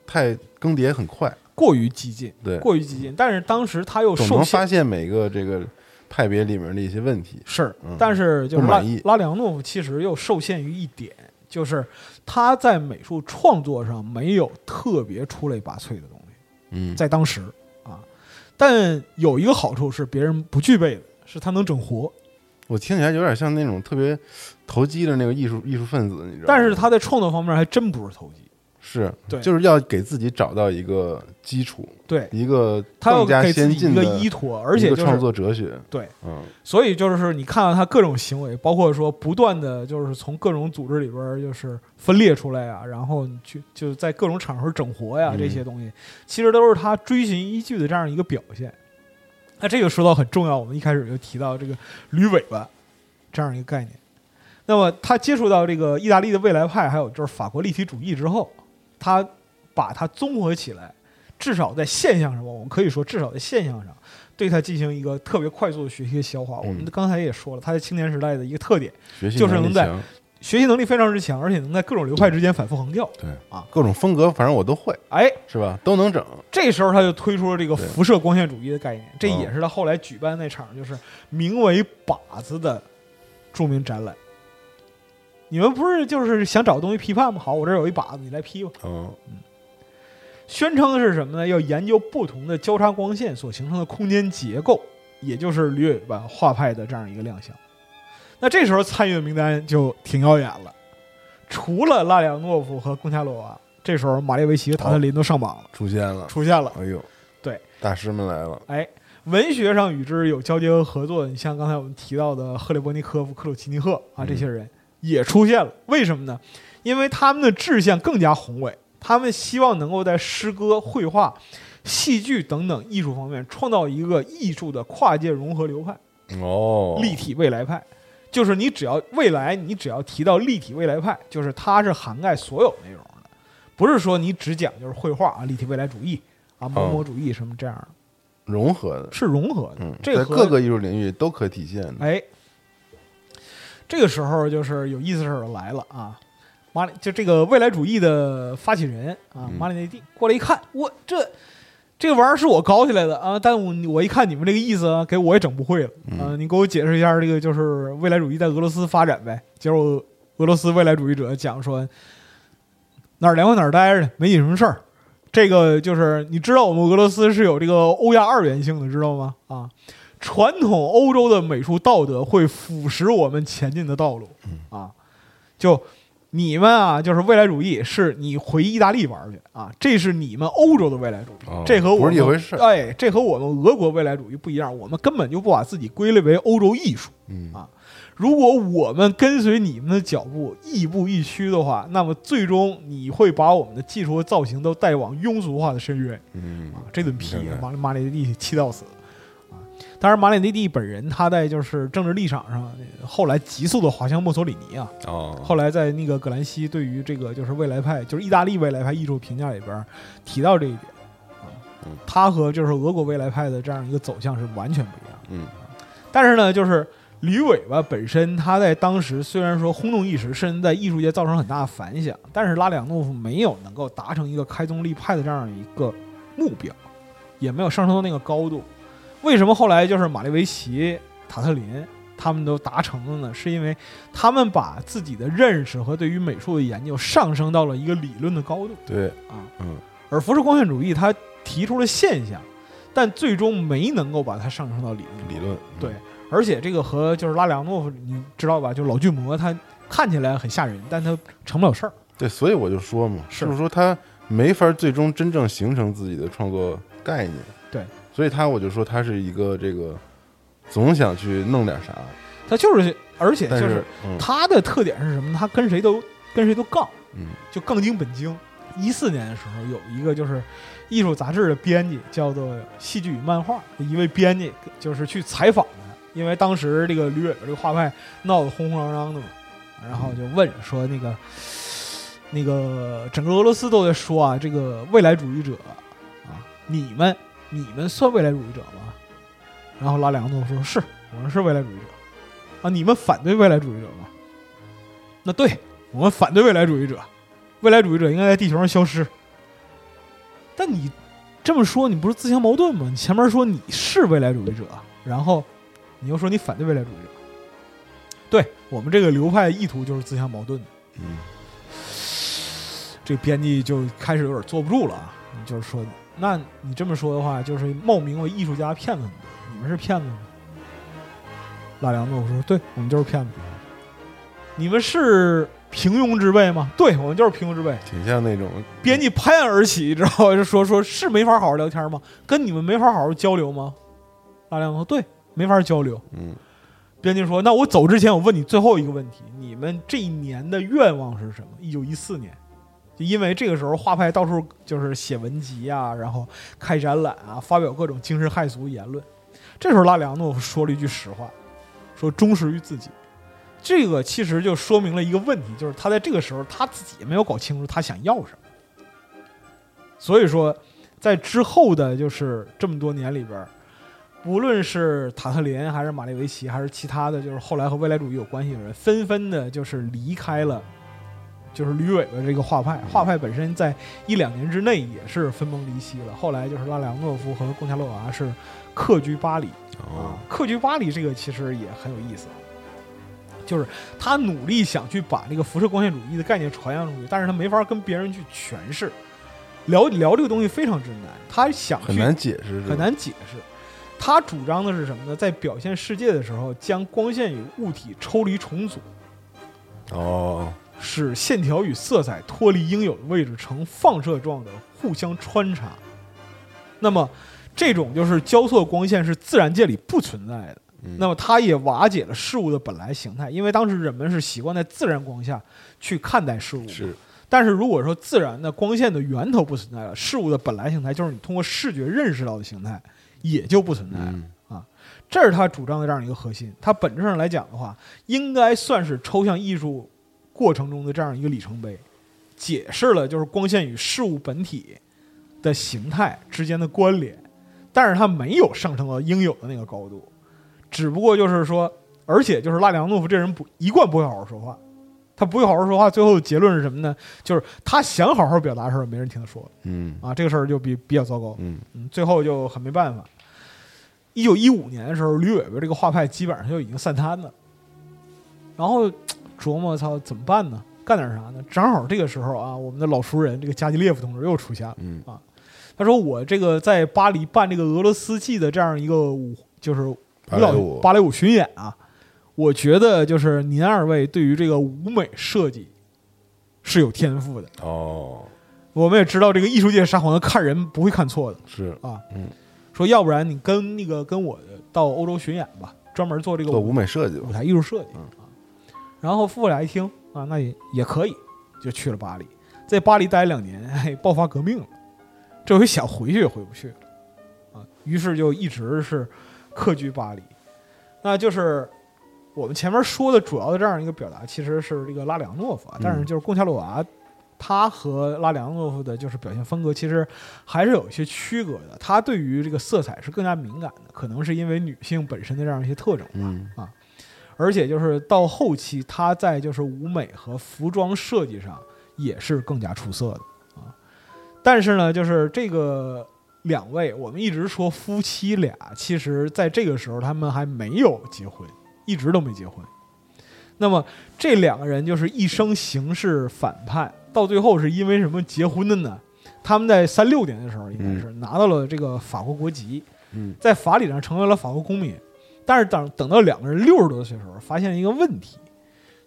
太更迭很快，过于激进，对，过于激进。但是当时他又总受限，能发现每个这个派别里面的一些问题。是嗯，但是就是拉拉里昂诺夫其实又受限于一点，就是他在美术创作上没有特别出类拔萃的东西，嗯，在当时啊。但有一个好处是别人不具备的，是他能整活。我听起来有点像那种特别投机的那个艺术艺术分子，你知道吗？但是他在创作方面还真不是投机，是对就是要给自己找到一个基础，对一个他要更加给自己一个依托，而且一个创就是作哲学。对，嗯所以就是你看到他各种行为，包括说不断的就是从各种组织里边儿就是分裂出来啊，然后你去就在各种场合整活呀，嗯这些东西其实都是他追寻依据的这样一个表现。那这个说到很重要，我们一开始就提到这个驴尾巴这样一个概念。那么他接触到这个意大利的未来派，还有就是法国立体主义之后，他把它综合起来，至少在现象上，我们可以说至少在现象上，对它进行一个特别快速的学习和消化。我们嗯刚才也说了，他在青年时代的一个特点，就是能在学习能力非常之强，而且能在各种流派之间反复横跳。对啊各种风格，反正我都会，哎，是吧？都能整。这时候他就推出了这个辐射光线主义的概念，这哦也是他后来举办那场就是名为“靶子”的著名展览。你们不是就是想找东西批判吗？好，我这儿有一把子，你来批吧。嗯宣称的是什么呢？要研究不同的交叉光线所形成的空间结构，也就是驴尾巴画派的这样一个亮相。那这时候参与的名单就挺耀眼了，除了拉里昂诺夫和贡恰罗娃，这时候马列维奇和塔特林都上榜了，出现了，出现了。哎呦，对，大师们来了。哎，文学上与之有交接和合作的，你像刚才我们提到的赫列伯尼科夫、克鲁奇尼赫啊，嗯这些人也出现了。为什么呢？因为他们的志向更加宏伟，他们希望能够在诗歌、绘画、戏剧等等艺术方面创造一个艺术的跨界融合流派，哦，立体未来派。就是你只要未来，你只要提到立体未来派，就是它是涵盖所有内容的，不是说你只讲就是绘画啊、立体未来主义啊、某某主义什么这样的，融合的，是融合的。嗯，这各个艺术领域都可体现的。哎，这个时候就是有意思事儿来了啊！马里就这个未来主义的发起人啊，嗯马里内蒂过来一看，我这这个玩意儿是我搞起来的啊，但我我一看你们这个意思啊，给我也整不会了啊！你给我解释一下这个就是未来主义在俄罗斯发展呗。结果俄罗斯未来主义者讲说哪儿凉快哪儿待着，没你什么事儿。这个就是你知道我们俄罗斯是有这个欧亚二元性的，知道吗？啊，传统欧洲的美术道德会腐蚀我们前进的道路啊，就。你们啊，就是未来主义，是你回意大利玩去啊，这是你们欧洲的未来主义，这和我不是一回事。哎，这和我们俄国未来主义不一样，我们根本就不把自己归类为欧洲艺术。嗯啊，如果我们跟随你们的脚步，亦步亦趋的话，那么最终你会把我们的技术和造型都带往庸俗化的深渊。嗯啊，这顿批，马马里蒂气到死。当然，马里内蒂本人他在就是政治立场上，后来急速的滑向墨索里尼啊。哦。后来在那个葛兰西对于这个就是未来派，就是意大利未来派艺术评价里边提到这一点啊，他和就是俄国未来派的这样一个走向是完全不一样。嗯。但是呢，就是驴尾巴本身他在当时虽然说轰动一时，甚至在艺术界造成很大的反响，但是拉里昂诺夫没有能够达成一个开宗立派的这样一个目标，也没有上升到那个高度。为什么后来就是马列维奇、塔特林他们都达成了呢？是因为他们把自己的认识和对于美术的研究上升到了一个理论的高度。对啊，嗯。而浮世光线主义他提出了现象，但最终没能够把它上升到理论。理论对，而且这个和就是拉里昂诺夫，你知道吧？就老巨魔，他看起来很吓人，但他成不了事儿。对，所以我就说嘛，是不是说他没法最终真正形成自己的创作概念。对。所以他我就说他是一个这个总想去弄点啥，他就是，而且就是他的特点是什么？他跟谁都跟谁都杠，嗯，就杠精本精。一四年的时候，有一个就是艺术杂志的编辑，叫做戏剧与漫画的一位编辑，就是去采访他，因为当时这个吕伟的这个画派闹得轰轰嚷嚷的嘛，然后就问说那个那个整个俄罗斯都在说啊，这个未来主义者啊，你们。你们算未来主义者吗？然后拉里昂诺夫说：“是，我们是未来主义者。”啊，你们反对未来主义者吗？那对我们反对未来主义者，未来主义者应该在地球上消失。但你这么说，你不是自相矛盾吗？你前面说你是未来主义者，然后你又说你反对未来主义者，对我们这个流派意图就是自相矛盾的。嗯，这编辑就开始有点坐不住了啊，就是说。那你这么说的话，就是冒名为艺术家骗子你们是骗子吗？拉良诺夫说：“对我们就是骗子。你们是平庸之辈吗？对我们就是平庸之辈。挺像那种编辑拍案而起，知道吧？就说说是没法好好聊天吗？跟你们没法好好交流吗？拉良说对，没法交流。嗯。编辑说：那我走之前，我问你最后一个问题：你们这一年的愿望是什么？一九一四年。”就因为这个时候画派到处就是写文集啊，然后开展览啊，发表各种惊世骇俗言论。这时候拉里昂诺夫说了一句实话，说忠实于自己。这个其实就说明了一个问题，就是他在这个时候他自己也没有搞清楚他想要什么。所以说，在之后的就是这么多年里边，无论是塔特林还是马列维奇，还是其他的就是后来和未来主义有关系的人，纷纷的就是离开了。就是吕伟的这个画派，画派本身在一两年之内也是分崩离析了。后来就是拉里昂诺夫和贡恰洛娃是客居巴黎啊，客居巴黎这个其实也很有意思，就是他努力想去把那个辐射光线主义的概念传扬出去，但是他没法跟别人去诠释，聊聊这个东西非常之难。他想很难解释，很难解释。他主张的是什么呢？在表现世界的时候，将光线与物体抽离重组。哦。使线条与色彩脱离应有的位置，呈放射状的互相穿插。那么，这种就是交错光线是自然界里不存在的。那么，它也瓦解了事物的本来形态，因为当时人们是习惯在自然光下去看待事物。是。但是如果说自然的光线的源头不存在了，事物的本来形态，就是你通过视觉认识到的形态，也就不存在了啊。这是他主张的这样一个核心。它本质上来讲的话，应该算是抽象艺术。过程中的这样一个里程碑，解释了就是光线与事物本体的形态之间的关联，但是它没有上升到应有的那个高度，只不过就是说，而且就是拉里昂诺夫这人不一贯不会好好说话，他不会好好说话，最后结论是什么呢？就是他想好好表达的时候，没人听他说嗯啊，这个事儿就比比较糟糕。嗯嗯，最后就很没办法。一九一五年的时候，吕伟伟这个画派基本上就已经散摊了。然后琢磨，操，怎么办呢？干点啥呢？正好这个时候啊，我们的老熟人这个加基列夫同志又出现了。嗯啊他说：“我这个在巴黎办这个俄罗斯季的这样一个舞，就是舞芭蕾舞巡演啊，我觉得就是您二位对于这个舞美设计是有天赋的。哦，我们也知道，这个艺术界撒谎的看人不会看错的是啊。嗯，说要不然你跟那个跟我到欧洲巡演吧，专门做这个做舞美设计舞，台艺术设计嗯啊。然后夫妇俩一听啊，那也也可以，就去了巴黎，在巴黎待两年，[LAUGHS] 哎，爆发革命了，这回想回去也回不去了啊，于是就一直是客居巴黎。那就是我们前面说的主要的这样一个表达，其实是这个拉里昂诺夫啊，但是就是贡恰洛娃。他和拉里昂诺夫的就是表现风格，其实还是有一些区隔的。他对于这个色彩是更加敏感的，可能是因为女性本身的这样一些特征吧。嗯而且就是到后期，他在就是舞美和服装设计上也是更加出色的啊。但是呢，就是这个两位，我们一直说夫妻俩，其实在这个时候他们还没有结婚，一直都没结婚。那么这两个人就是一生行事反叛，到最后是因为什么结婚的呢？他们在三六年的时候，应该是拿到了这个法国国籍，嗯在法理上成为了法国公民。但是等等到两个人六十多岁的时候，发现一个问题，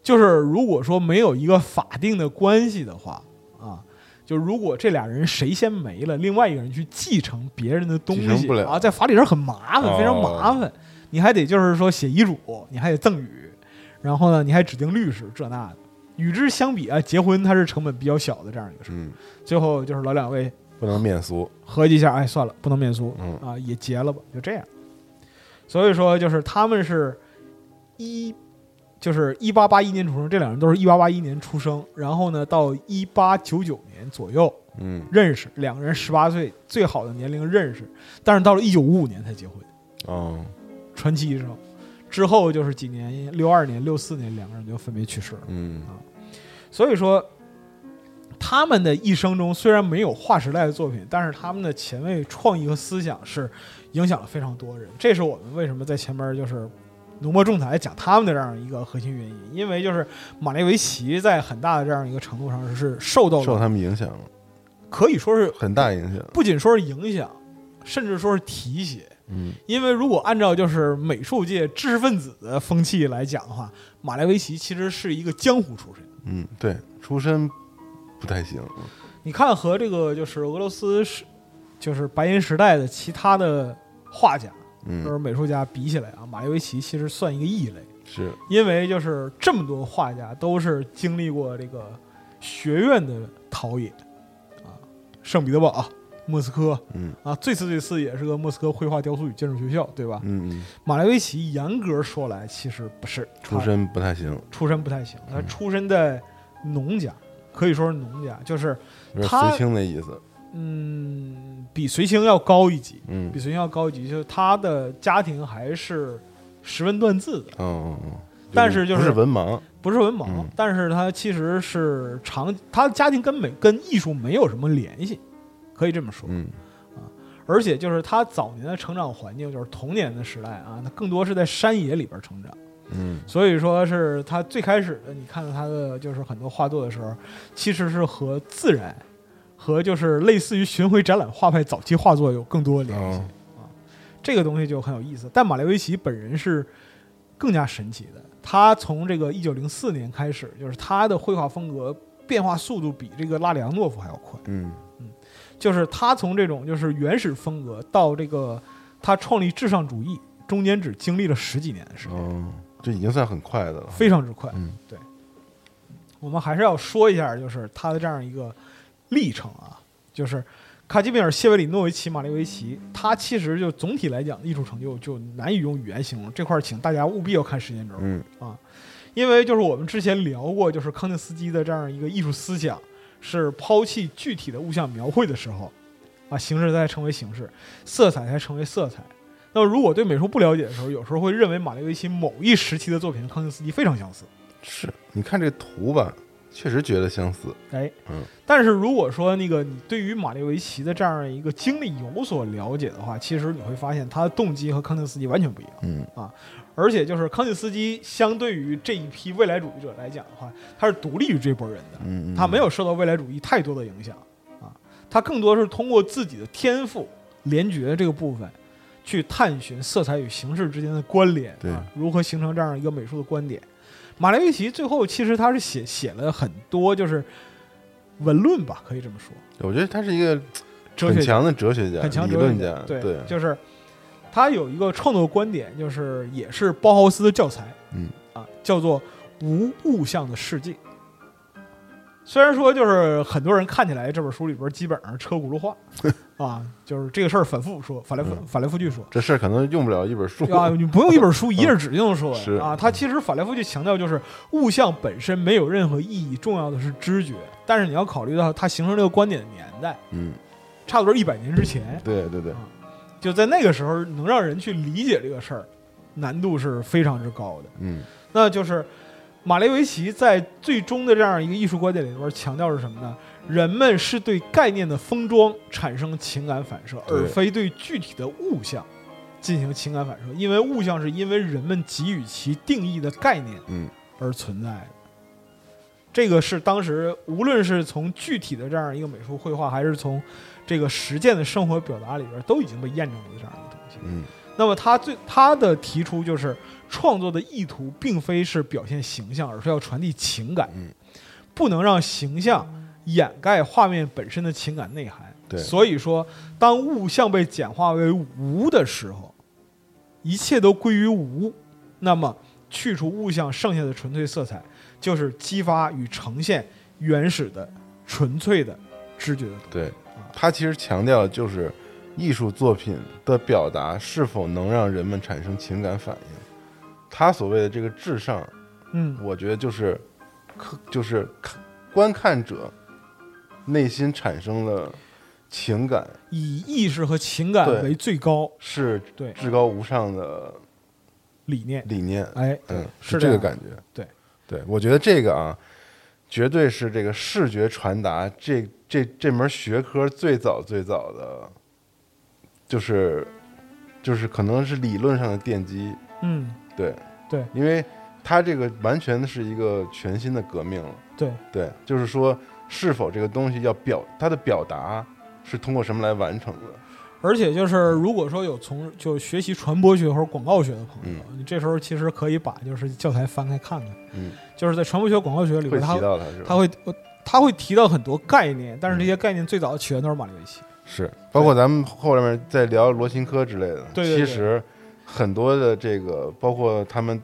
就是如果说没有一个法定的关系的话，啊，就如果这俩人谁先没了，另外一个人去继承别人的东西不了啊，在法理上很麻烦，非常麻烦。你还得就是说写遗嘱，你还得赠与，然后呢，你还指定律师，这那的。与之相比啊，结婚它是成本比较小的这样一个事儿。嗯，最后就是老两位不能面俗，合计一下，哎，算了，不能面俗，嗯啊，也结了吧，就这样。所以说，就是他们是一，就是一八八一年出生，这两人都是一八八一年出生，然后呢，到一八九九年左右嗯认识，两个人十八岁最好的年龄认识，但是到了一九五五年才结婚，哦，传奇一生。之后就是几年，六二年、六四年，两个人就分别去世了。嗯啊所以说，他们的一生中虽然没有划时代的作品，但是他们的前卫创意和思想是影响了非常多人。这是我们为什么在前面就是浓墨重彩讲他们的这样一个核心原因，因为就是马列维奇在很大的这样一个程度上是受到受了，他们影响了，可以说是很大影响，不仅说是影响，甚至说是提携。嗯因为如果按照就是美术界知识分子的风气来讲的话，马列维奇其实是一个江湖出身。嗯，对，出身不太行，你看和这个就是俄罗斯是就是白银时代的其他的画家嗯，就是美术家比起来啊，马列维奇其实算一个异类，是，因为就是这么多画家都是经历过这个学院的陶冶啊，圣彼得堡、莫斯科嗯。啊，最次最次也是个莫斯科绘画雕塑与建筑学校，对吧？嗯嗯，马列维奇严格说来其实不是，出身不太行，出身不太行，他嗯。出身在农家，可以说是农家，就是他随清的意思，嗯，比随行要高一级，嗯。比随行要高一级，就是他的家庭还是识文断字的，哦哦哦，[LAUGHS] 但是就是不是文盲，不是文盲，嗯。但是他其实是长，他的家庭跟美跟艺术没有什么联系，可以这么说。嗯。而且就是他早年的成长环境，就是童年的时代啊，他更多是在山野里边成长。嗯。所以说是他最开始的，你看到他的就是很多画作的时候，其实是和自然，和就是类似于巡回展览画派早期画作有更多的联系。哦这个东西就很有意思。但马列维奇本人是更加神奇的，他从这个一九零四年开始，就是他的绘画风格变化速度比这个拉里昂诺夫还要快。嗯就是他从这种就是原始风格到这个他创立至上主义，中间只经历了十几年的时间。哦，这已经算很快的了，非常之快。嗯对，我们还是要说一下，就是他的这样一个历程啊，就是卡基米尔·谢维里诺维奇·马列维奇，他其实就总体来讲艺术成就就难以用语言形容。这块儿请大家务必要看时间轴，嗯因为就是我们之前聊过，就是康定斯基的这样一个艺术思想是抛弃具体的物象描绘的时候，啊，形式才成为形式，色彩才成为色彩。那么如果对美术不了解的时候，有时候会认为马列维奇某一时期的作品跟康定斯基非常相似。是，你看这图吧，确实觉得相似。哎，嗯，但是如果说那个你对于马列维奇的这样一个经历有所了解的话，其实你会发现他的动机和康定斯基完全不一样。嗯啊而且就是康定斯基相对于这一批未来主义者来讲的话，他是独立于这波人的，嗯，他没有受到未来主义太多的影响啊，他更多是通过自己的天赋联觉这个部分，去探寻色彩与形式之间的关联，对啊，如何形成这样一个美术的观点。马列维奇最后其实他是写写了很多就是文论吧，可以这么说，我觉得他是一个哲学家。很强的哲学家、很强理论哲学家，对对，就是他有一个创作观点，就是也是包豪斯的教材，嗯。啊，叫做无物象的世界。虽然说就是很多人看起来这本书里边基本上车轱辘话 [LAUGHS] 啊，就是这个事儿反复说，反来嗯反来覆去说。这事儿可能用不了一本书。啊，你不用一本书 [LAUGHS] 一页纸就能说啊。他其实反来覆去强调，就是物象本身没有任何意义，重要的是知觉。但是你要考虑到它形成这个观点的年代，嗯，差不多一百年之前，对对对，就在那个时候能让人去理解这个事儿，难度是非常之高的。嗯那就是马列维奇在最终的这样一个艺术观点里边强调是什么呢？人们是对概念的封装产生情感反射，而非对具体的物象进行情感反射。因为物象是因为人们给予其定义的概念嗯而存在的。这个是当时无论是从具体的这样一个美术绘画，还是从这个实践的生活表达里边，都已经被验证的这样一个东西。嗯那么他最他的提出就是创作的意图并非是表现形象，而是要传递情感，嗯不能让形象掩盖画面本身的情感内涵。对所以说，当物象被简化为无的时候，一切都归于无，那么去除物象剩下的纯粹色彩，就是激发与呈现原始的、纯粹的知觉的。对，他其实强调的就是艺术作品的表达是否能让人们产生情感反应。他所谓的这个至上，嗯，我觉得就是可，就是看观看者内心产生了情感，以意识和情感为最高是对至高无上的理念。理念。哎，嗯，是这个感觉。对，对，我觉得这个啊，绝对是这个视觉传达这这这门学科最早最早的，就是就是可能是理论上的奠基。嗯，对对，因为它这个完全是一个全新的革命了。对，对，就是说是否这个东西要表它的表达是通过什么来完成的？而且就是如果说有从就学习传播学或者广告学的朋友，嗯你这时候其实可以把就是教材翻开看看，嗯，就是在传播学、广告学里会边，他提到它是？他会呃他会提到很多概念，但是这些概念最早的起源都是马列维奇。是，包括咱们后面再聊罗琴科之类的，对对对其实很多的这个，包括他们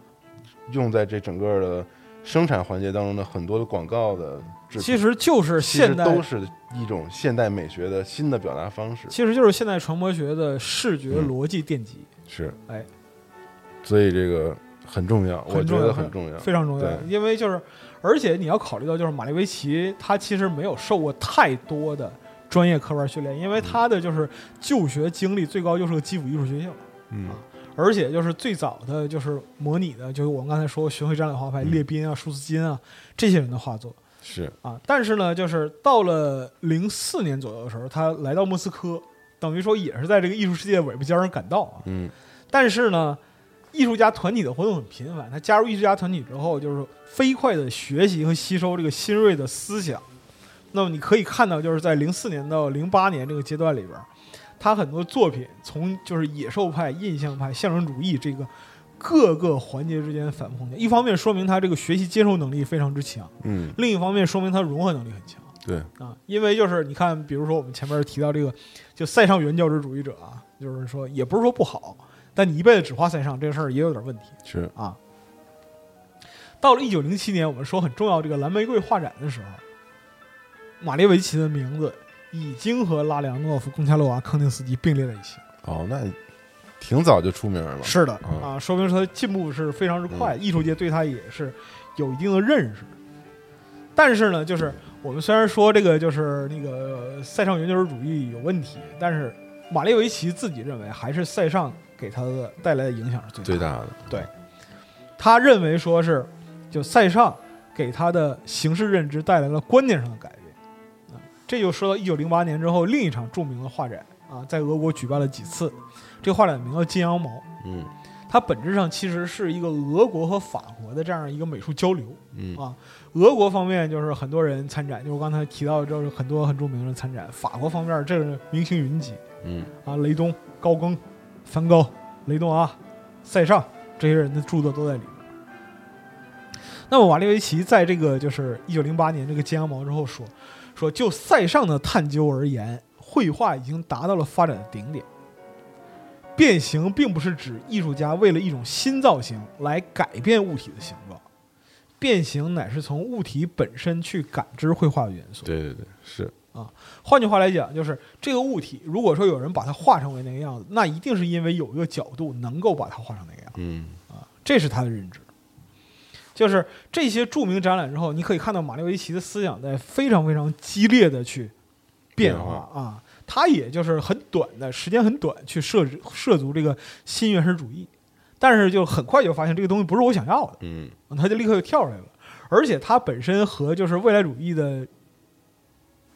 用在这整个的生产环节当中的很多的广告的制品，其实就是现代，都是一种现代美学的新的表达方式。其实就是现代传播学的视觉嗯逻辑奠基，是，哎，所以这个很重要，我觉得很重要。非常重要。因为就是，而且你要考虑到，就是马利维奇他其实没有受过太多的专业科班训练，因为他的就是就学经历最高就是个基辅艺术学校。嗯而且就是最早的就是模拟的，就是我们刚才说巡回展览画派，嗯列宾啊、舒斯金啊这些人的画作是，啊。但是呢，就是到了零四年左右的时候，他来到莫斯科，等于说也是在这个艺术世界尾巴尖上赶到啊。嗯但是呢，艺术家团体的活动很频繁，他加入艺术家团体之后，就是飞快的学习和吸收这个新锐的思想。那么你可以看到，就是在零四年到零八年这个阶段里边，他很多作品从就是野兽派、印象派、象征主义这个各个环节之间反复横跳。一方面说明他这个学习接受能力非常之强，嗯，另一方面说明他融合能力很强。对，啊，因为就是你看，比如说我们前面提到这个，就塞尚原教旨主义者啊，就是说也不是说不好，但你一辈子只画塞尚这个事儿也有点问题是，啊。到了一九零七年，我们说很重要这个蓝玫瑰画展的时候，马列维奇的名字已经和拉里昂诺夫、贡恰洛娃、康定斯基并列在一起。哦，那挺早就出名了。是的嗯啊，说明说他进步是非常之快，艺术界对他也是有一定的认识。但是呢，就是我们虽然说这个就是那个塞尚原教旨主义有问题，但是马列维奇自己认为还是塞尚给他的带来的影响是最大的。最大的，对他认为说是就塞尚给他的形式认知带来了观念上的改变啊。这就说到一九零八年之后另一场著名的画展啊，在俄国举办了几次。这个画展名叫《金羊毛》，嗯它本质上其实是一个俄国和法国的这样一个美术交流。嗯啊，俄国方面就是很多人参展，就是我刚才提到，就是很多很著名的参展。法国方面这是明星云集嗯啊，雷东、高更、梵高、雷诺阿、塞尚这些人的著作都在里面。那么瓦列维奇在这个就是一九零八年这个金羊毛之后说，说就塞尚的探究而言，绘画已经达到了发展的顶点。变形并不是指艺术家为了一种新造型来改变物体的形状，变形乃是从物体本身去感知绘画的元素。对对对，是啊换句话来讲，就是这个物体，如果说有人把它画成为那个样子，那一定是因为有一个角度能够把它画成那个样子，嗯这是他的认知。就是这些著名展览之后，你可以看到马列维奇的思想在非常非常激烈的去变变化啊，他也就是很短的时间很短去设置涉足这个新原始主义，但是就很快就发现这个东西不是我想要的，嗯啊他就立刻就跳出来了。而且他本身和就是未来主义的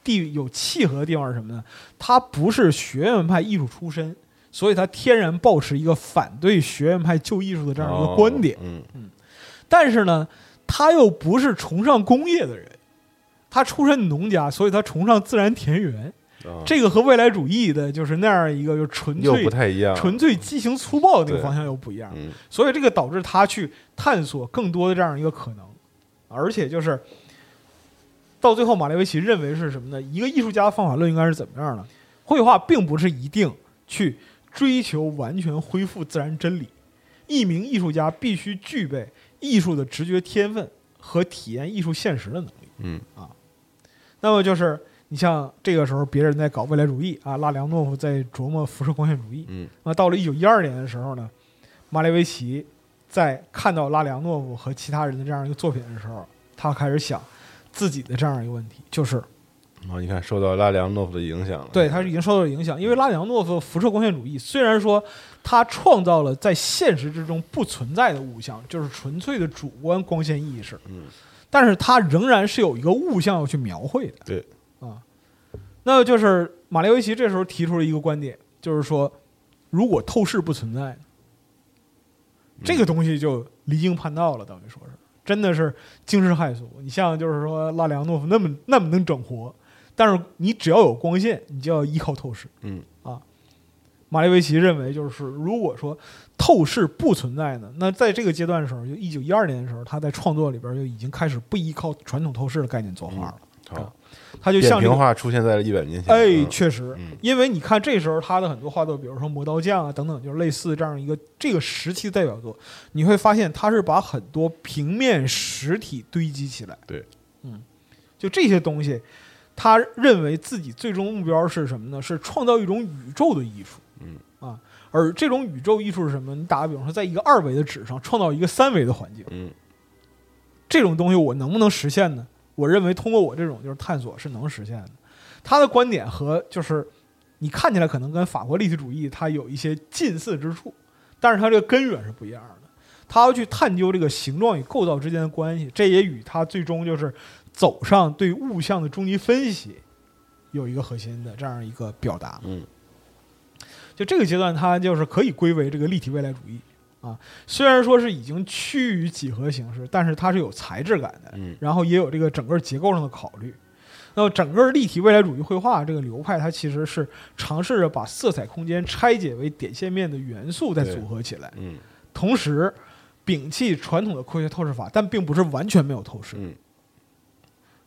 地有契合的地方是什么呢？他不是学院派艺术出身，所以他天然保持一个反对学院派旧艺术的这样一个观点。哦但是呢，他又不是崇尚工业的人，他出身农家，所以他崇尚自然田园。这个和未来主义的就是那样一个就纯又粹不太一样，纯粹畸形粗暴的那个方向又不一样。嗯所以这个导致他去探索更多的这样一个可能，而且就是到最后，马列维奇认为是什么呢？一个艺术家的方法论应该是怎么样呢？绘画并不是一定去追求完全恢复自然真理，一名艺术家必须具备艺术的直觉天分和体验艺术现实的能力。嗯。那么就是你像这个时候，别人在搞未来主义啊，拉里昂诺夫在琢磨辐射光线主义，嗯。那到了一九一二年的时候呢，马列维奇在看到拉里昂诺夫和其他人的这样一个作品的时候，他开始想自己的这样一个问题，就是哦，你看受到拉里昂诺夫的影响了，对他是已经受到了影响，因为拉里昂诺夫的辐射光线主义虽然说他创造了在现实之中不存在的物象，就是纯粹的主观光线意识，嗯但是他仍然是有一个物象要去描绘的。对啊，那就是马列维奇这时候提出了一个观点，就是说，如果透视不存在呢，这个东西就离经叛道了，等于说是真的是惊世骇俗。你像就是说拉里昂诺夫那么那么能整活，但是你只要有光线，你就要依靠透视。嗯。啊。马列维奇认为，就是如果说透视不存在呢，那在这个阶段的时候，就一九一二年的时候，他在创作里边就已经开始不依靠传统透视的概念作画了。好，他就像这个，扁平化出现在了一百年前，哎，嗯。确实，嗯。因为你看这时候他的很多画作，比如说《磨刀匠》啊等等，就是类似这样一个这个时期的代表作，你会发现他是把很多平面实体堆积起来。对，嗯，就这些东西，他认为自己最终目标是什么呢？是创造一种宇宙的艺术。嗯啊，而这种宇宙艺术是什么？你打个比方说，在一个二维的纸上创造一个三维的环境，嗯这种东西我能不能实现呢？我认为通过我这种就是探索是能实现的。他的观点和就是你看起来可能跟法国立体主义它有一些近似之处，但是它这个根源是不一样的。他要去探究这个形状与构造之间的关系，这也与他最终就是走上对物象的终极分析有一个核心的这样一个表达。嗯就这个阶段，它就是可以归为这个立体未来主义啊。虽然说是已经趋于几何形式，但是它是有材质感的，嗯然后也有这个整个结构上的考虑。那么整个立体未来主义绘画这个流派，它其实是尝试着把色彩空间拆解为点线面的元素再组合起来，嗯同时摒弃传统的科学透视法，但并不是完全没有透视。嗯。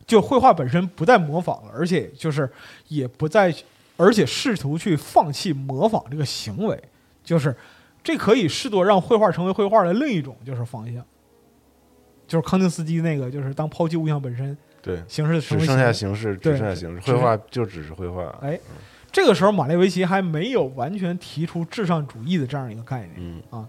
就绘画本身不再模仿了，而且就是也不再，而且试图去放弃模仿这个行为，就是这可以视作让绘画成为绘画的另一种就是方向，就是康定斯基那个，就是当抛弃物象本身，对，形式只剩下形形式，对只剩下形式，绘画就只是绘画，哎，这个时候马列维奇还没有完全提出至上主义的这样一个概念，嗯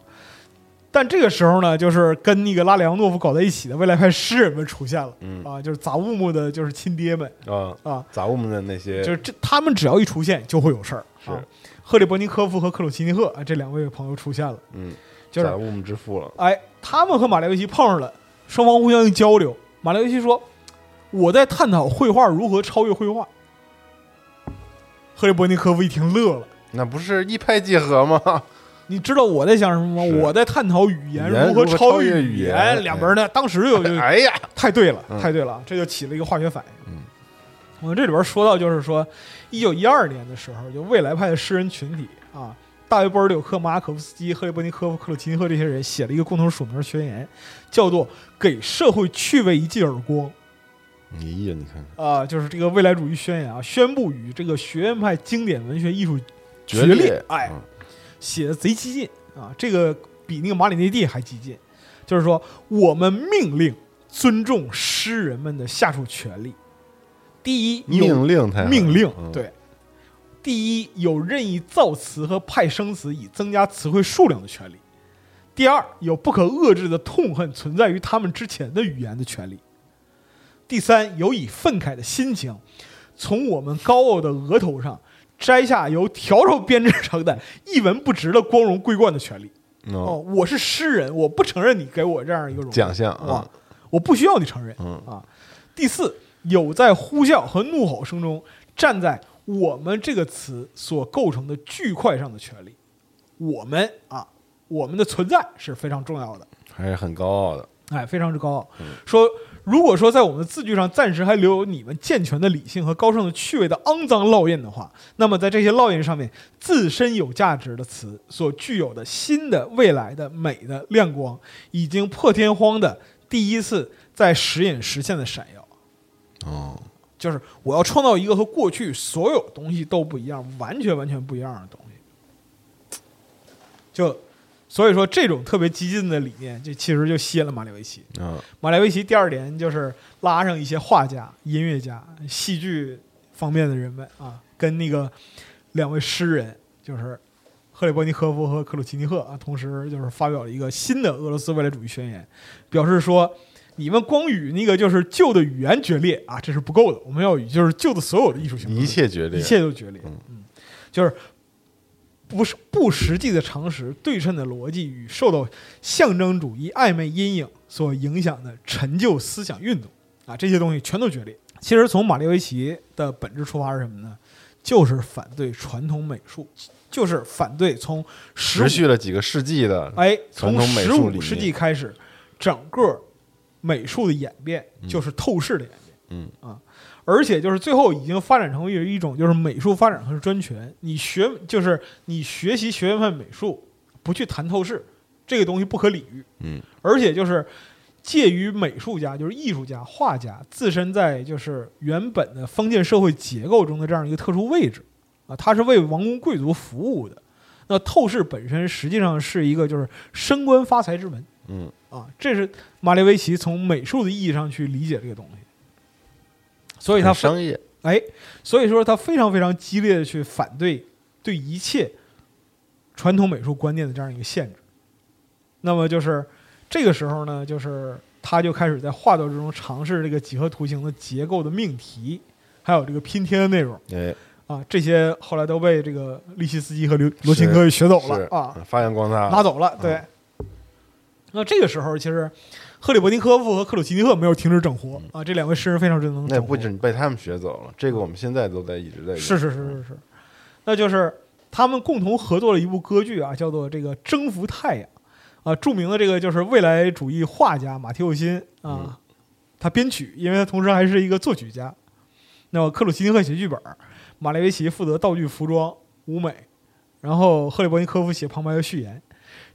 但这个时候呢，就是跟那个拉里昂诺夫搞在一起的未来派诗人们出现了嗯啊，就是杂物木的，就是亲爹们啊，啊，杂物木的那些就是这他们只要一出现就会有事儿。是啊，赫里伯尼科夫和克鲁奇尼赫啊这两位朋友出现了，嗯就是杂物们之父了，哎，他们和马列维奇碰上了，双方互相交流。马列维奇说：“我在探讨绘画如何超越绘画。”赫里伯尼科夫一听乐了。那不是一拍即合吗？你知道我在想什么吗？我在探讨语言如何超越语语言。两边呢，当时就就 [LAUGHS] 哎呀，太对了，嗯。太对了，这就起了一个化学反应。嗯，我们这里边说到，就是说，一九一二年的时候，就未来派的诗人群体啊，大卫·波尔柳克、马可夫斯基、赫里伯尼科夫、克鲁奇尼赫这些人写了一个共同署名宣言，叫做“给社会趣味一记耳光你呀，你看看”啊，就是这个未来主义宣言啊，宣布与这个学院派经典文学艺术决决裂哎嗯写的贼激进啊，这个比那个马里内蒂还激进，就是说我们命令尊重诗人们的下属权利。第一，有命令命令嗯对。第一，有任意造词和派生词以增加词汇数量的权利；第二，有不可遏制的痛恨存在于他们之前的语言的权利；第三，有以愤慨的心情从我们高傲的额头上摘下由笤帚编织成的一文不值的光荣桂冠的权利。哦，哦，我是诗人，我不承认你给我这样一个荣誉奖项啊，，我不需要你承认。嗯啊。第四，有在呼啸和怒吼声中站在我们这个词所构成的巨块上的权利。我们啊，我们的存在是非常重要的，还是很高傲的。哎，非常之高傲。说，如果说在我们的字句上暂时还留有你们健全的理性和高尚的趣味的肮脏烙印的话，那么在这些烙印上面，自身有价值的词所具有的新的、未来的、美的亮光，已经破天荒的第一次在时隐时现的闪耀。哦，就是我要创造一个和过去所有东西都不一样、完全完全不一样的东西。就所以说，这种特别激进的理念，就其实就吸引了马列维奇。嗯，马列维奇第二点就是拉上一些画家、音乐家、戏剧方面的人们啊，跟那个两位诗人，就是赫里波尼科夫和克鲁奇尼赫啊，同时就是发表了一个新的俄罗斯未来主义宣言，表示说，你们光与那个就是旧的语言决裂啊，这是不够的，我们要与就是旧的所有的艺术形式一切决裂，一切都决裂。嗯嗯，就是不是不实际的常识、对称的逻辑与受到象征主义暧昧阴影所影响的陈旧思想运动啊，这些东西全都决裂。其实从马列维奇的本质出发是什么呢？就是反对传统美术，就是反对从持续了几个世纪的，哎，从十五世纪开始，整个美术的演变就是透视的演变。嗯啊，而且就是最后已经发展成为一种就是美术发展和专权。你学就是你学习学院派美术，不去谈透视，这个东西不可理喻。嗯，而且就是介于美术家，就是艺术家、画家自身在就是原本的封建社会结构中的这样一个特殊位置啊，他是为王公贵族服务的。那透视本身实际上是一个就是升官发财之门嗯啊，这是马列维奇从美术的意义上去理解这个东西，所以他很商业，哎，所以说他非常非常激烈的去反对对一切传统美术观念的这样一个限制。那么就是这个时候呢，就是他就开始在画作之中尝试这个几何图形的结构的命题，还有这个拼贴的内容哎，啊，这些后来都被这个利希斯基和刘罗钦科给学走了啊，发扬光大，拿走了。对，那这个时候其实赫里伯尼科夫和克鲁奇尼克没有停止整活啊，这两位诗人非常之能整。那不仅被他们学走了，这个我们现在都在一直在用是是是是是，那就是他们共同合作了一部歌剧啊，叫做这个《征服太阳》啊，著名的这个就是未来主义画家马提奥辛啊，嗯他编曲，因为他同时还是一个作曲家。那么克鲁奇尼赫写剧本，马列维奇负责道具、服装、舞美，然后赫里伯尼科夫写旁白和序言。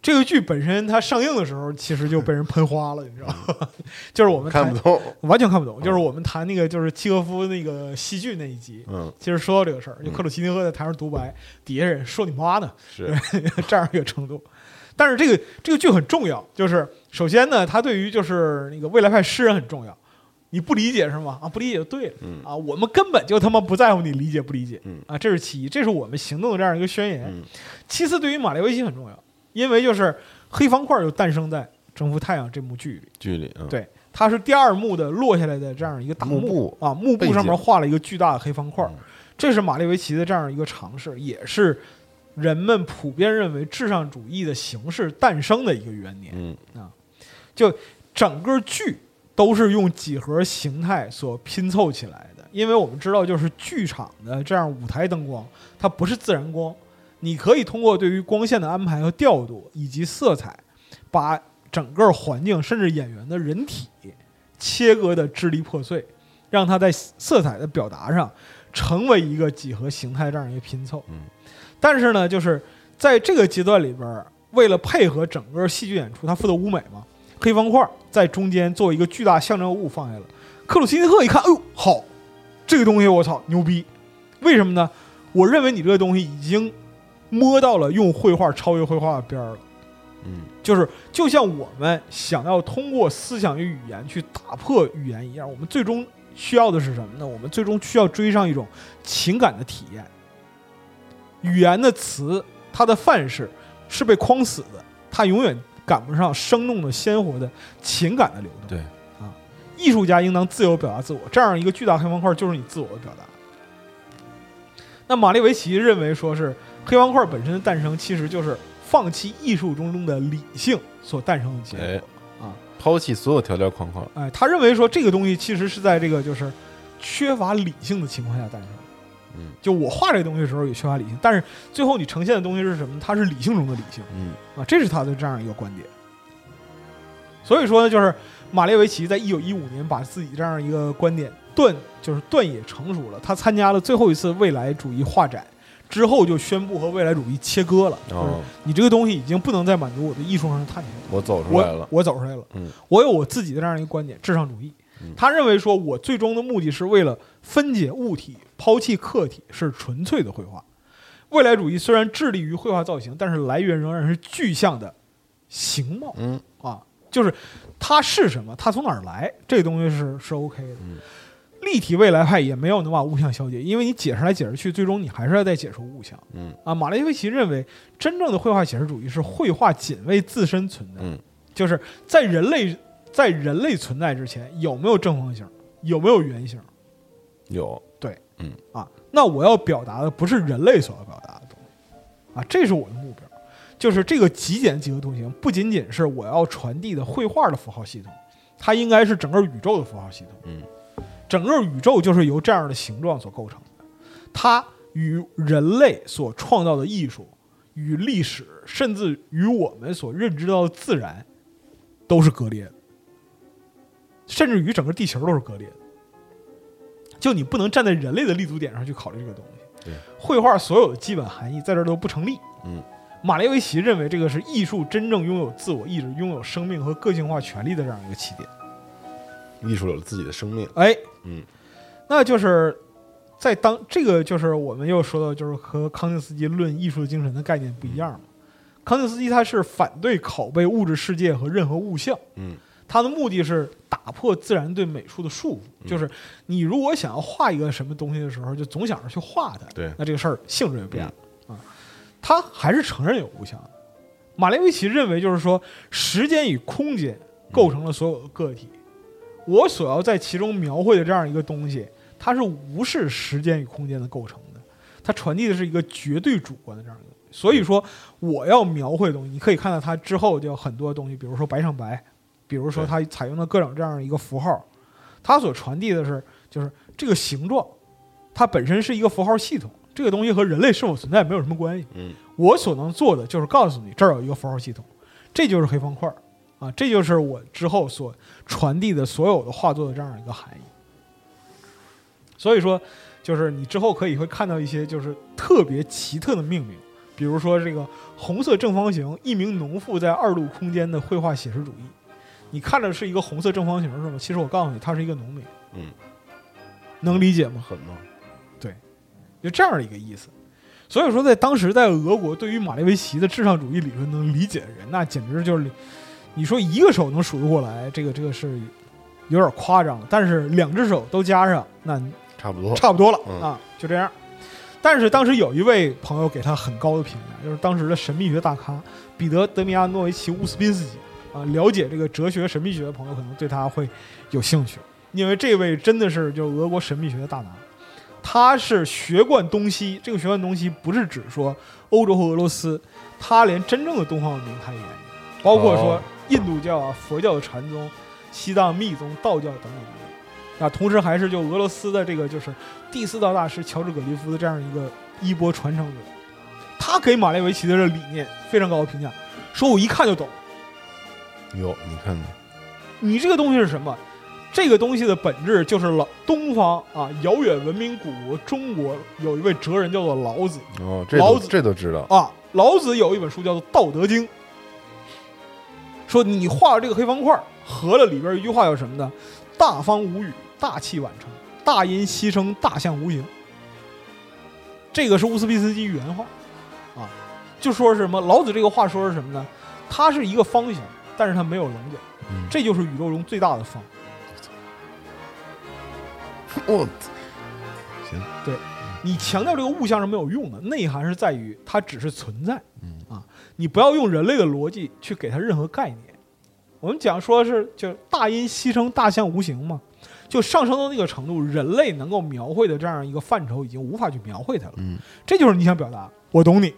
这个剧本身它上映的时候，其实就被人喷花了，你知道吗？[LAUGHS] 就是我们看不懂，完全看不懂，就是我们谈那个就是契诃夫那个戏剧那一集，嗯，其实说到这个事儿，就克鲁奇尼赫在台上独白，底下人说你妈呢，[LAUGHS] 是这样一个程度。但是这个这个剧很重要，就是首先呢，它对于就是那个未来派诗人很重要。你不理解是吗？啊，不理解就对了。嗯啊，我们根本就他妈不在乎你理解不理解。嗯啊，这是其一，这是我们行动的这样一个宣言。嗯其次，对于马列维奇很重要，因为就是黑方块就诞生在《征服太阳》这幕剧里。剧里，嗯，对，它是第二幕的落下来的这样一个大幕。布啊，幕布上面画了一个巨大的黑方块这是马列维奇的这样一个尝试，也是人们普遍认为至上主义的形式诞生的一个元年。嗯。整个剧都是用几何形态所拼凑起来的，因为我们知道，就是剧场的这样舞台灯光，它不是自然光，你可以通过对于光线的安排和调度以及色彩，把整个环境甚至演员的人体切割的支离破碎，让它在色彩的表达上成为一个几何形态这样一个拼凑。嗯，但是呢，就是在这个阶段里边，为了配合整个戏剧演出，它负责舞美嘛，黑方块在中间做一个巨大象征物放下了。克鲁斯尼特一看，哎呦，好，这个东西我操牛逼！为什么呢？我认为你这个东西已经摸到了用绘画超越绘画的边儿了。嗯就是就像我们想要通过思想与语言去打破语言一样，我们最终需要的是什么呢？我们最终需要追上一种情感的体验。语言的词，它的范式是被框死的，它永远赶不上生动的、鲜活的情感的流动。对啊，艺术家应当自由表达自我，这样一个巨大黑方块就是你自我的表达。那马列维奇认为，说是黑方块本身的诞生，其实就是放弃艺术中中的理性所诞生的结果。哎啊，抛弃所有条条框框，哎，他认为说这个东西其实是在这个就是缺乏理性的情况下诞生的。嗯就我画这个东西的时候也缺乏理性，但是最后你呈现的东西是什么？它是理性中的理性嗯啊，这是他的这样一个观点。所以说呢，就是马列维奇在一九一五年把自己这样一个观点断就是断也成熟了。他参加了最后一次未来主义画展之后，就宣布和未来主义切割了。就是哦，你这个东西已经不能再满足我的艺术上的探求。我走出来我了，我走出来了，嗯，我有我自己的这样一个观点，至上主义嗯。他认为说，我最终的目的是为了分解物体，抛弃客体，是纯粹的绘画。未来主义虽然致力于绘画造型，但是来源仍然是具象的形貌嗯啊，就是它是什么，它从哪儿来，这东西是是 OK 的。嗯立体未来派也没有能把物象消解，因为你解释来解释去，最终你还是要再解出物象。嗯啊，马列维奇认为，真正的绘画写实主义是绘画仅为自身存在，嗯就是在人类在人类存在之前，有没有正方形，有没有圆形有，对，嗯啊？那我要表达的不是人类所要表达的东西啊，这是我的目标。就是这个极简几何图形，不仅仅是我要传递的绘画的符号系统，它应该是整个宇宙的符号系统。嗯整个宇宙就是由这样的形状所构成的，它与人类所创造的艺术、与历史，甚至与我们所认知到的自然，都是割裂的，甚至与整个地球都是割裂的。就你不能站在人类的立足点上去考虑这个东西。对，绘画所有的基本含义在这儿都不成立。嗯，马列维奇认为这个是艺术真正拥有自我意志、拥有生命和个性化权利的这样一个起点。艺术有了自己的生命，哎，嗯，那就是在当这个就是我们又说到，就是和康定斯基论艺术精神的概念不一样嘛。康定斯基他是反对拷贝物质世界和任何物象，嗯他的目的是打破自然对美术的束缚，就是你如果想要画一个什么东西的时候，就总想着去画它，对那这个事儿性质就变了、啊。他还是承认有物象的。马列维奇认为，就是说，时间与空间构成了所有的个体。我所要在其中描绘的这样一个东西，它是无视时间与空间的构成的，它传递的是一个绝对主观的这样一个东西。所以说，我要描绘的东西，你可以看到它之后就有很多东西，比如说白上白，比如说它采用了各种这样一个符号，它所传递的是就是这个形状，它本身是一个符号系统，这个东西和人类是否存在没有什么关系。嗯我所能做的就是告诉你这儿有一个符号系统，这就是黑方块儿啊，这就是我之后所传递的所有的画作的这样一个含义。所以说，就是你之后可以会看到一些就是特别奇特的命名，比如说这个红色正方形，一名农妇在二度空间的绘画写实主义。你看着是一个红色正方形是吗？其实我告诉你，他是一个农民，嗯，能理解吗？狠吗？就这样的一个意思。所以说，在当时在俄国，对于马列维奇的至上主义理论能理解的人，那简直就是你说一个手能数得过来，这个这个是有点夸张。但是两只手都加上，那差不多，差不多了、嗯啊，就这样。但是当时有一位朋友给他很高的评价，就是当时的神秘学大咖彼得·德米亚诺维奇·乌斯宾斯基啊，了解这个哲学神秘学的朋友可能对他会有兴趣，因为这位真的是就是俄国神秘学的大拿。他是学贯东西，这个学贯东西不是指说欧洲和俄罗斯，他连真正的东方文明他也研究，包括说哦印度教啊、佛教的禅宗，西藏密宗、道教等等等等。啊，同时还是就俄罗斯的这个就是第四道大师乔治葛利夫的这样一个衣钵传承者，他给马列维奇的这理念非常高的评价，说我一看就懂。[LAUGHS] 哟，你看看，你这个东西是什么？这个东西的本质就是老东方啊，遥远文明古国中国有一位哲人叫做老子哦，这老子这都知道，啊。老子有一本书叫做《道德经》，说你画这个黑方块，合了里边一句话叫什么呢？大方无语，大器晚成，大音希声，大象无形。这个是乌斯比斯基原话啊，就说是什么？老子这个话说是什么呢？它是一个方形，但是它没有棱角，嗯这就是宇宙中最大的方。我行对你强调这个物象是没有用的，内涵是在于它只是存在。嗯啊，你不要用人类的逻辑去给它任何概念。我们讲说是就大音希声，大象无形嘛，就上升到那个程度，人类能够描绘的这样一个范畴已经无法去描绘它了。嗯，这就是你想表达，我懂你。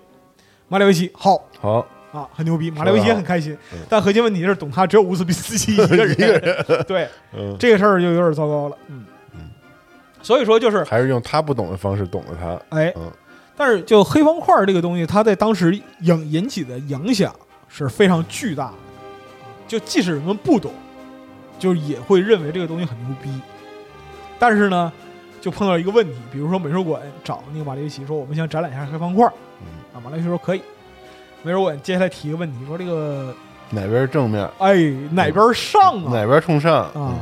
马里维奇好。好，啊，很牛逼，马里维奇也很开心。嗯，但核心问题是懂他只有乌兹比斯基一个人。对，嗯，这个事儿就有点糟糕了。嗯。嗯，所以说就是还是用他不懂的方式懂了他，哎嗯，但是就黑方块这个东西，它在当时引引起的影响是非常巨大的。就即使人们不懂，就也会认为这个东西很牛逼。但是呢，就碰到一个问题，比如说美术馆找那个马列维奇说，我们想展览一下黑方块，嗯，啊，马列维奇说可以。美术馆接下来提一个问题，说这个哪边正面，哎哪边上啊？哪边冲上啊，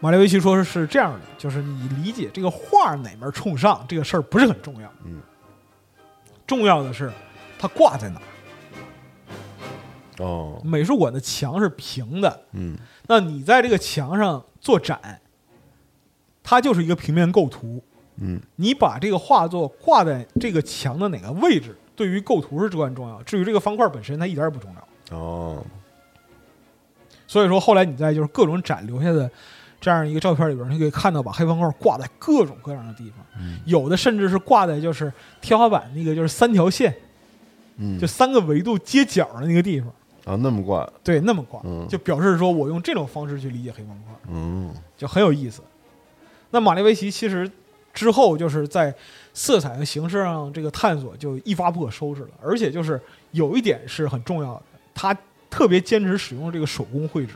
马列维奇说是是这样的，就是你理解这个画哪面冲上这个事儿不是很重要，嗯，重要的是它挂在哪儿。哦，美术馆的墙是平的，嗯那你在这个墙上做展，它就是一个平面构图。嗯你把这个画作挂在这个墙的哪个位置，对于构图是至关重要。至于这个方块本身，它一点也不重要。哦，所以说，后来你在就是各种展留下的这样一个照片里边，你可以看到把黑方块挂在各种各样的地方，嗯。有的甚至是挂在就是天花板那个就是三条线，嗯，就三个维度接角的那个地方，啊那么挂，对，那么挂，嗯。就表示说我用这种方式去理解黑方块，嗯。就很有意思。那马列维奇其实之后就是在色彩和形式上这个探索就一发不可收拾了，而且就是有一点是很重要的，他特别坚持使用这个手工绘制，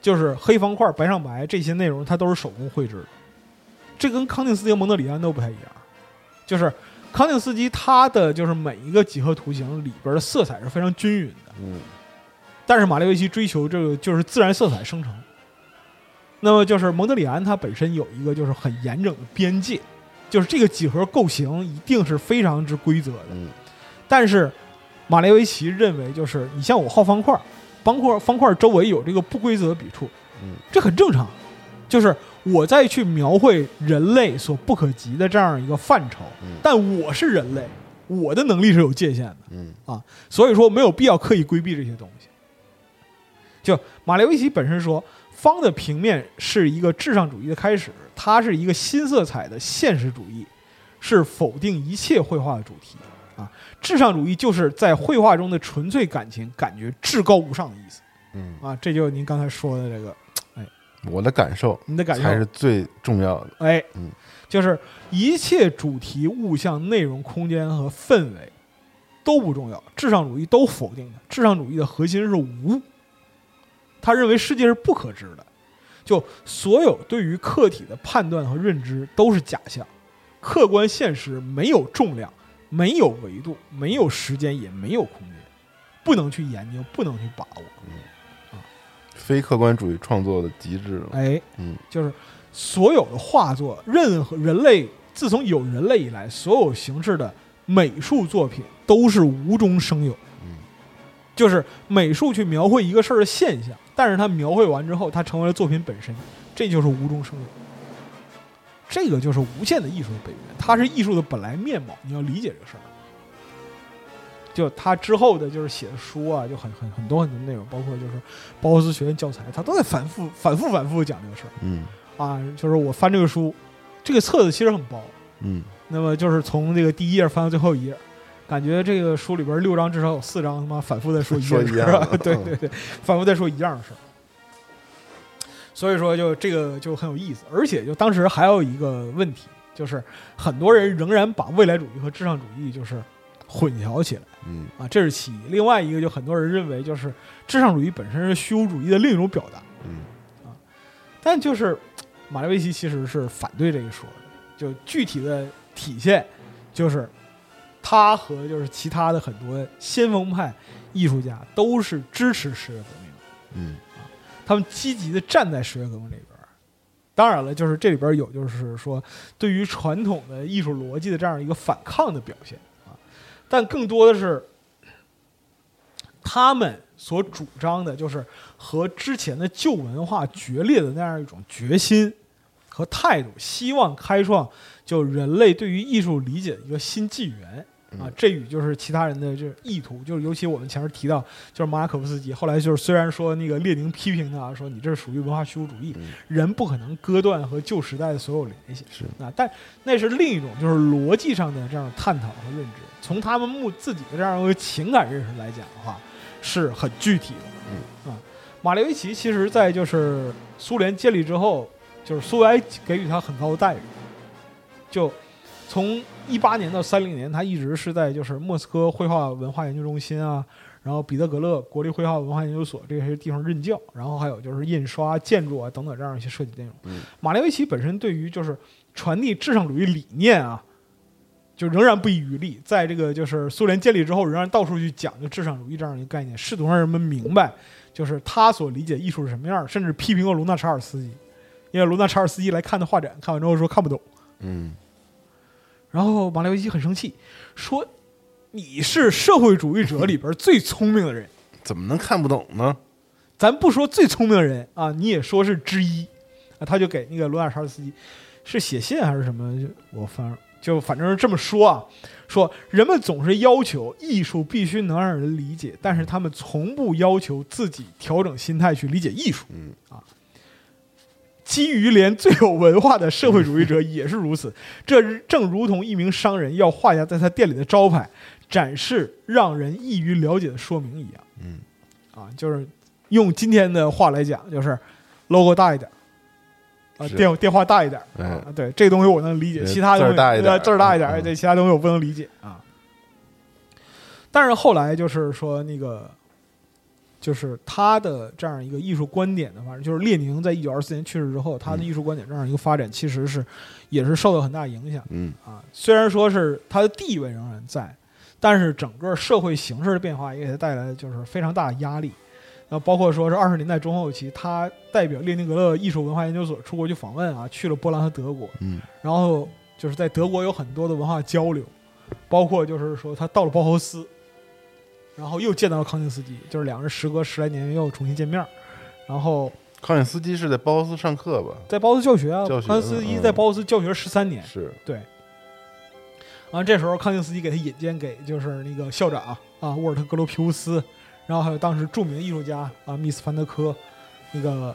就是黑方块、白上白这些内容，它都是手工绘制的。这跟康定斯基、蒙德里安都不太一样，就是康定斯基他的就是每一个几何图形里边的色彩是非常均匀的，嗯但是马列维奇追求这个就是自然色彩生成。那么就是蒙德里安它本身有一个就是很严整的边界，就是这个几何构型一定是非常之规则的。嗯但是马列维奇认为，就是你像我画方块，方块方块周围有这个不规则笔触，嗯这很正常。就是我在去描绘人类所不可及的这样一个范畴，嗯但我是人类，我的能力是有界限的。嗯所以说没有必要刻意规避这些东西。就马列维奇本身说，方的平面是一个至上主义的开始，它是一个新色彩的现实主义，是否定一切绘画的主题啊。至上主义就是在绘画中的纯粹感情，感觉至高无上的意思嗯，啊。这就是您刚才说的这个，哎我的感受你的感受才是最重要的，哎，嗯就是一切主题、物象、内容、空间和氛围都不重要，至上主义都否定的。至上主义的核心是无，他认为世界是不可知的，就所有对于客体的判断和认知都是假象，客观现实没有重量，没有维度，没有时间，也没有空间，不能去研究，不能去把握。嗯，啊非客观主义创作的极致了，哎，嗯就是所有的画作，任何人类自从有人类以来，所有形式的美术作品都是无中生有。嗯就是美术去描绘一个事儿的现象，但是它描绘完之后，它成为了作品本身，这就是无中生有。这个就是无限的艺术的本源，它是艺术的本来面貌。你要理解这个事儿。就他之后的就是写的书啊，就很很很多很多内容，包括就是包豪斯学院教材，他都在反复反复反复讲这个事儿。嗯啊，就是我翻这个书，这个册子其实很薄，嗯那么就是从这个第一页翻到最后一页，感觉这个书里边六章至少有四章他妈反复在说一 [LAUGHS] 样的事一样 [LAUGHS] 对对对，反复在说一样的事儿。所以说，就这个就很有意思，而且就当时还有一个问题，就是很多人仍然把未来主义和至上主义就是混淆起来。嗯。啊，这是其一。另外一个，就很多人认为就是至上主义本身是虚无主义的另一种表达，嗯。啊但就是马列维奇其实是反对这一说的，就具体的体现就是他和就是其他的很多先锋派艺术家都是支持十月革命的，嗯他们积极的站在十月革命这边。当然了，就是这里边有就是说对于传统的艺术逻辑的这样一个反抗的表现啊，但更多的是他们所主张的，就是和之前的旧文化决裂的那样一种决心和态度，希望开创就人类对于艺术理解的一个新纪元啊。这与就是其他人的就是意图，就是尤其我们前面提到，就是马可夫斯基，后来就是虽然说那个列宁批评他说你这是属于文化虚无主义，嗯人不可能割断和旧时代的所有联系，是啊，但那是另一种就是逻辑上的这样探讨和认知。从他们目自己的这样一个情感认识来讲的话，是很具体的。嗯啊，马列维奇其实在就是苏联建立之后，就是苏维埃给予他很高的待遇，就从一八年到三零年，他一直是在就是莫斯科绘画文化研究中心啊，然后彼得格勒国立绘画文化研究所这些地方任教，然后还有就是印刷、建筑啊等等这样一些设计内容。嗯马列维奇本身对于就是传递至上主义理念啊，就仍然不遗余力，在这个就是苏联建立之后，仍然到处去讲究至上主义这样一个概念，试图让人们明白，就是他所理解艺术是什么样，甚至批评过卢纳查尔斯基，因为卢纳查尔斯基来看的画展，看完之后说看不懂。嗯然后马列维奇很生气，说：“你是社会主义者里边最聪明的人，怎么能看不懂呢？咱不说最聪明的人啊，你也说是之一啊。”他就给那个罗纳查尔斯基是写信还是什么？就我反就反正是这么说啊，说人们总是要求艺术必须能让人理解，但是他们从不要求自己调整心态去理解艺术。嗯啊。基于连最有文化的社会主义者也是如此，这正如同一名商人要画下在他店里的招牌，展示让人易于了解的说明一样。嗯。啊，就是用今天的话来讲，就是 logo 大一点，啊，电电话大一点，哎。啊，对，这东西我能理解，其他东西字儿大一点呃字儿大一点，嗯对，其他东西我不能理解啊。但是后来就是说那个，就是他的这样一个艺术观点的话，就是列宁在一九二四年去世之后，他的嗯艺术观点这样一个发展，其实是也是受到很大影响。嗯啊，虽然说是他的地位仍然在，但是整个社会形势的变化也给他带来就是非常大的压力。那包括说是二十年代中后期，他代表列宁格勒艺术文化研究所出国去访问啊，去了波兰和德国，嗯然后就是在德国有很多的文化交流，包括就是说他到了包豪斯，然后又见到了康定斯基，就是两人时隔十来年又重新见面儿，然后康定斯基是在包斯上课吧？在包斯教学啊，教学康定斯基嗯在包斯教学十三年，是，对。完，这时候康定斯基给他引荐给就是那个校长啊，沃尔特格罗皮乌斯，然后还有当时著名的艺术家啊，密斯凡德科，那个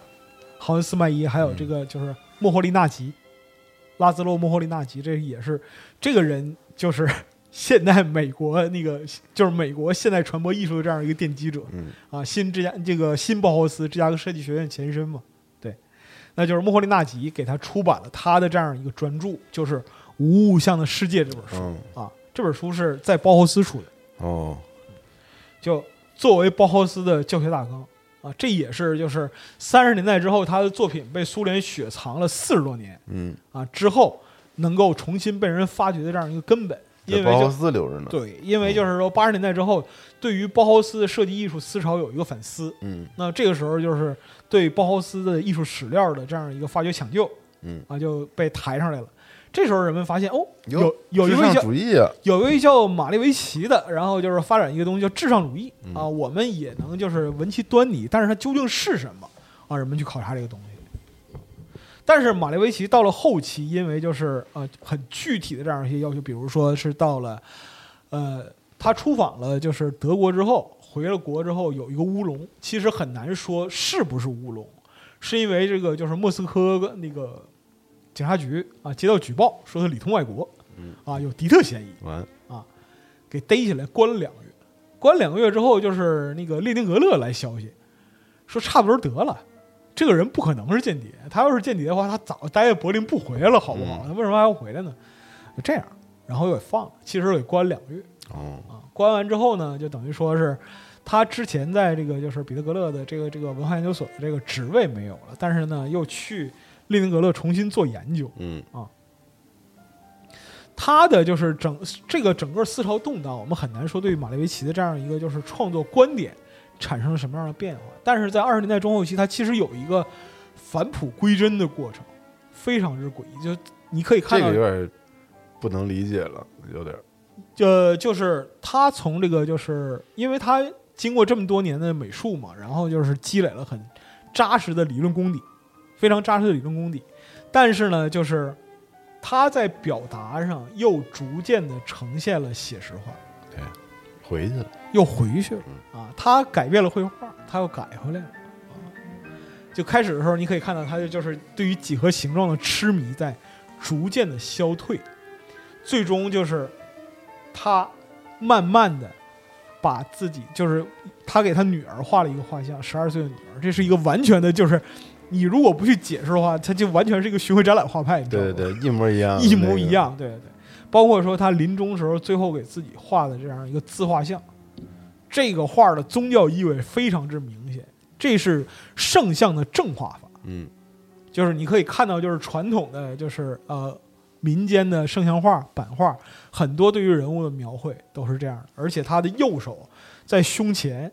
豪恩斯麦伊，还有这个就是莫霍利纳吉，拉兹洛莫霍利纳吉，这也是这个人就是现代美国那个就是美国现代传播艺术的这样一个奠基者，嗯。啊，新芝加这个新包豪斯芝加哥设计学院前身嘛，对，那就是莫霍利纳吉给他出版了他的这样一个专著，就是《无物象的世界》这本书、嗯。啊，这本书是在包豪斯出的，哦。就作为包豪斯的教学大纲啊，这也是就是三十年代之后他的作品被苏联雪藏了四十多年嗯，啊之后能够重新被人发掘的这样一个根本，因为包豪斯留着呢。对，因为就是说八十年代之后，对于包豪斯的设计艺术思潮有一个反思，嗯那这个时候就是对包豪斯的艺术史料的这样一个发掘抢救嗯，啊，就被抬上来了。这时候人们发现，哦，有有一位叫啊，有一位叫马列维奇的，然后就是发展一个东西叫至上主义嗯啊，我们也能就是闻其端倪，但是它究竟是什么啊？人们去考察这个东西。但是马列维奇到了后期，因为就是呃很具体的这样一些要求，比如说是到了呃他出访了就是德国之后，回了国之后有一个乌龙，其实很难说是不是乌龙，是因为这个就是莫斯科那个警察局啊接到举报说他里通外国，嗯啊有敌特嫌疑。啊，给逮起来关了两个月。关两个月之后，就是那个列宁格勒来消息，说差不多得了，这个人不可能是间谍。他要是间谍的话，他早待在柏林不回来了，好不好？嗯他为什么还要回来呢？就这样，然后又给放了，其实给关两个月。哦，啊，关完之后呢，就等于说是他之前在这个就是彼得格勒的这个这个文化研究所的这个职位没有了，但是呢，又去列宁格勒重新做研究。嗯他的就是整这个整个思潮动荡，我们很难说对于马列维奇的这样一个就是创作观点产生了什么样的变化。但是在二十年代中后期，它其实有一个返璞归真的过程，非常之诡异。就你可以看到这个有点不能理解了，有点呃，就是他从这个，就是因为他经过这么多年的美术嘛，然后就是积累了很扎实的理论功底，非常扎实的理论功底。但是呢，就是他在表达上又逐渐的呈现了写实化，回去了。又回去了啊。他改变了绘画，他又改回来了啊。就开始的时候，你可以看到他就就是对于几何形状的痴迷在逐渐的消退，最终就是他慢慢的把自己就是他给他女儿画了一个画像，十二岁的女儿，这是一个完全的就是。你如果不去解释的话，他就完全是一个巡回展览画派，你知道吗？对对对，一模一样，一模一。样，对对对，包括说他临终时候最后给自己画的这样一个自画像，这个画的宗教意味非常之明显，这是圣像的正画法，嗯就是你可以看到，就是传统的就是呃民间的圣像画版画，很多对于人物的描绘都是这样的，而且他的右手在胸前。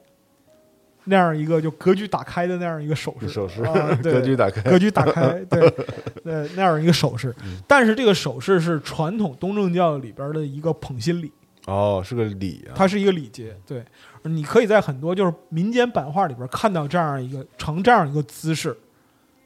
那样一个就格局打开的那样一个手势，手势啊，[LAUGHS] 对格局打开。格局打开，[LAUGHS] 对，呃，那样一个手势。嗯但是这个手势是传统东正教里边的一个捧心礼，哦，是个礼啊。它是一个礼节。对，你可以在很多就是民间版画里边看到这样一个呈这样一个姿势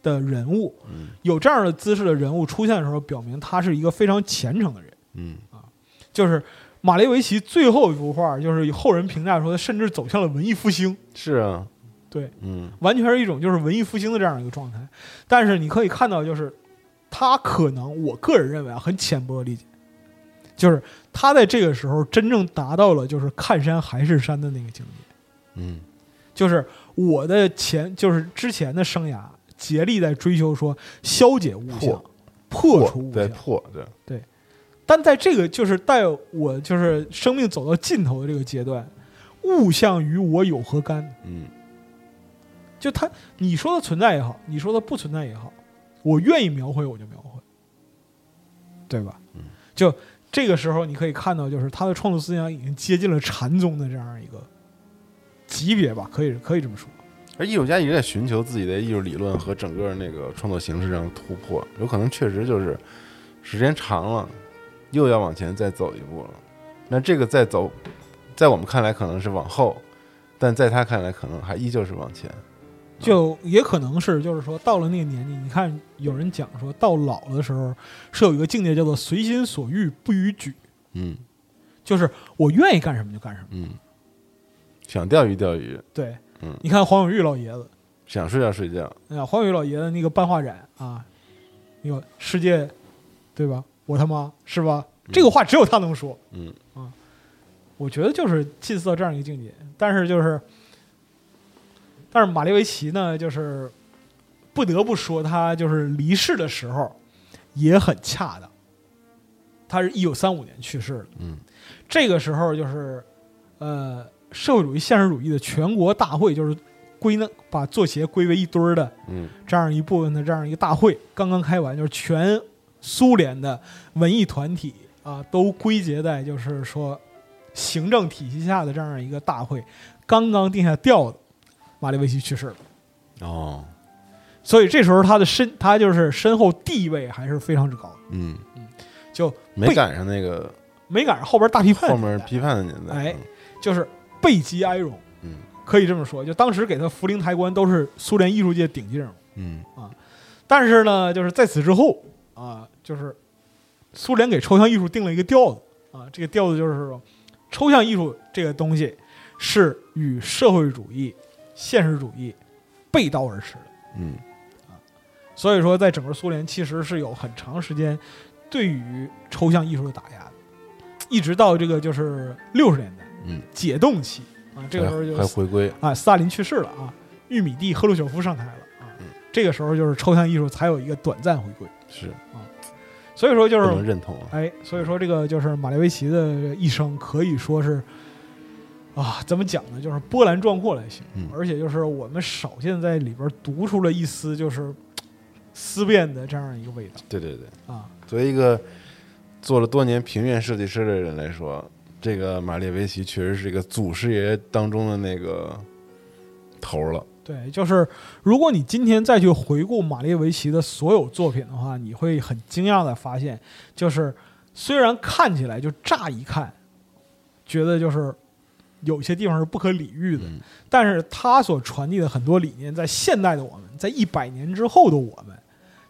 的人物，嗯有这样的姿势的人物出现的时候，表明他是一个非常虔诚的人。嗯啊就是马列维奇最后一幅画，就是后人评价说，他甚至走向了文艺复兴。是啊。对，嗯完全是一种就是文艺复兴的这样一个状态。但是你可以看到，就是他可能，我个人认为啊，很浅薄的理解，就是他在这个时候真正达到了就是看山还是山的那个境界。嗯就是我的前，就是之前的生涯，竭力在追求说消解物象破，破除物象。对破对。但在这个就是带我就是生命走到尽头的这个阶段，物象与我有何干？嗯就他，你说它存在也好，你说它不存在也好，我愿意描绘我就描绘，对吧？嗯就这个时候，你可以看到，就是他的创作思想已经接近了禅宗的这样一个级别吧，可以可以这么说。而艺术家一直在寻求自己的艺术理论和整个那个创作形式上的突破，有可能确实就是时间长了，又要往前再走一步了。那这个再走，在我们看来可能是往后，但在他看来可能还依旧是往前。就也可能是，就是说到了那个年纪，你看有人讲说到老的时候是有一个境界叫做随心所欲不逾矩，嗯就是我愿意干什么就干什么。嗯，想钓鱼钓鱼，对，嗯你看黄永玉老爷子，想睡觉睡觉，哎呀，黄永玉老爷子那个办画展啊，那个世界，对吧？我他妈是吧？这个话只有他能说。嗯我觉得就是近似到这样一个境界，但是就是，但是马列维奇呢，就是不得不说他就是离世的时候也很恰当。他是一九三五年去世的，嗯这个时候就是，呃，社会主义现实主义的全国大会，就是归纳把作协归为一堆儿的嗯这样一部分的这样一个大会刚刚开完，就是全苏联的文艺团体啊都归结在就是说行政体系下的这样一个大会刚刚定下调子，马列维奇去世了。哦所以这时候他的身，他就是身后地位还是非常之高的，嗯，就没赶上那个没赶上后边大批判后面批判的年代。哎就是背极哀荣，嗯可以这么说。就当时给他扶灵抬棺都是苏联艺术界顶级人物。嗯但是呢，就是在此之后啊，就是苏联给抽象艺术定了一个调子啊，这个调子就是说，抽象艺术这个东西是与社会主义、现实主义背道而驰的。嗯啊所以说，在整个苏联其实是有很长时间对于抽象艺术的打压的。一直到这个就是六十年代，嗯，解冻期啊，这个时候就还还回归，啊，斯大林去世了啊，玉米地赫鲁晓夫上台了啊嗯，这个时候就是抽象艺术才有一个短暂回归。是所以说就是能是，认同啊。哎，所以说这个就是马列维奇的一生可以说是啊，怎么讲呢？就是波澜壮阔来形容，嗯而且就是我们少见在里边读出了一丝就是 [TSK] 思辨的这样一个味道对对对，啊。作为一个做了多年平面设计师的人来说，这个马列维奇确实是一个祖师爷当中的那个头了。对，就是如果你今天再去回顾马列维奇的所有作品的话，你会很惊讶的发现，就是虽然看起来就乍一看，觉得就是有些地方是不可理喻的，嗯但是他所传递的很多理念，在现代的我们，在一百年之后的我们，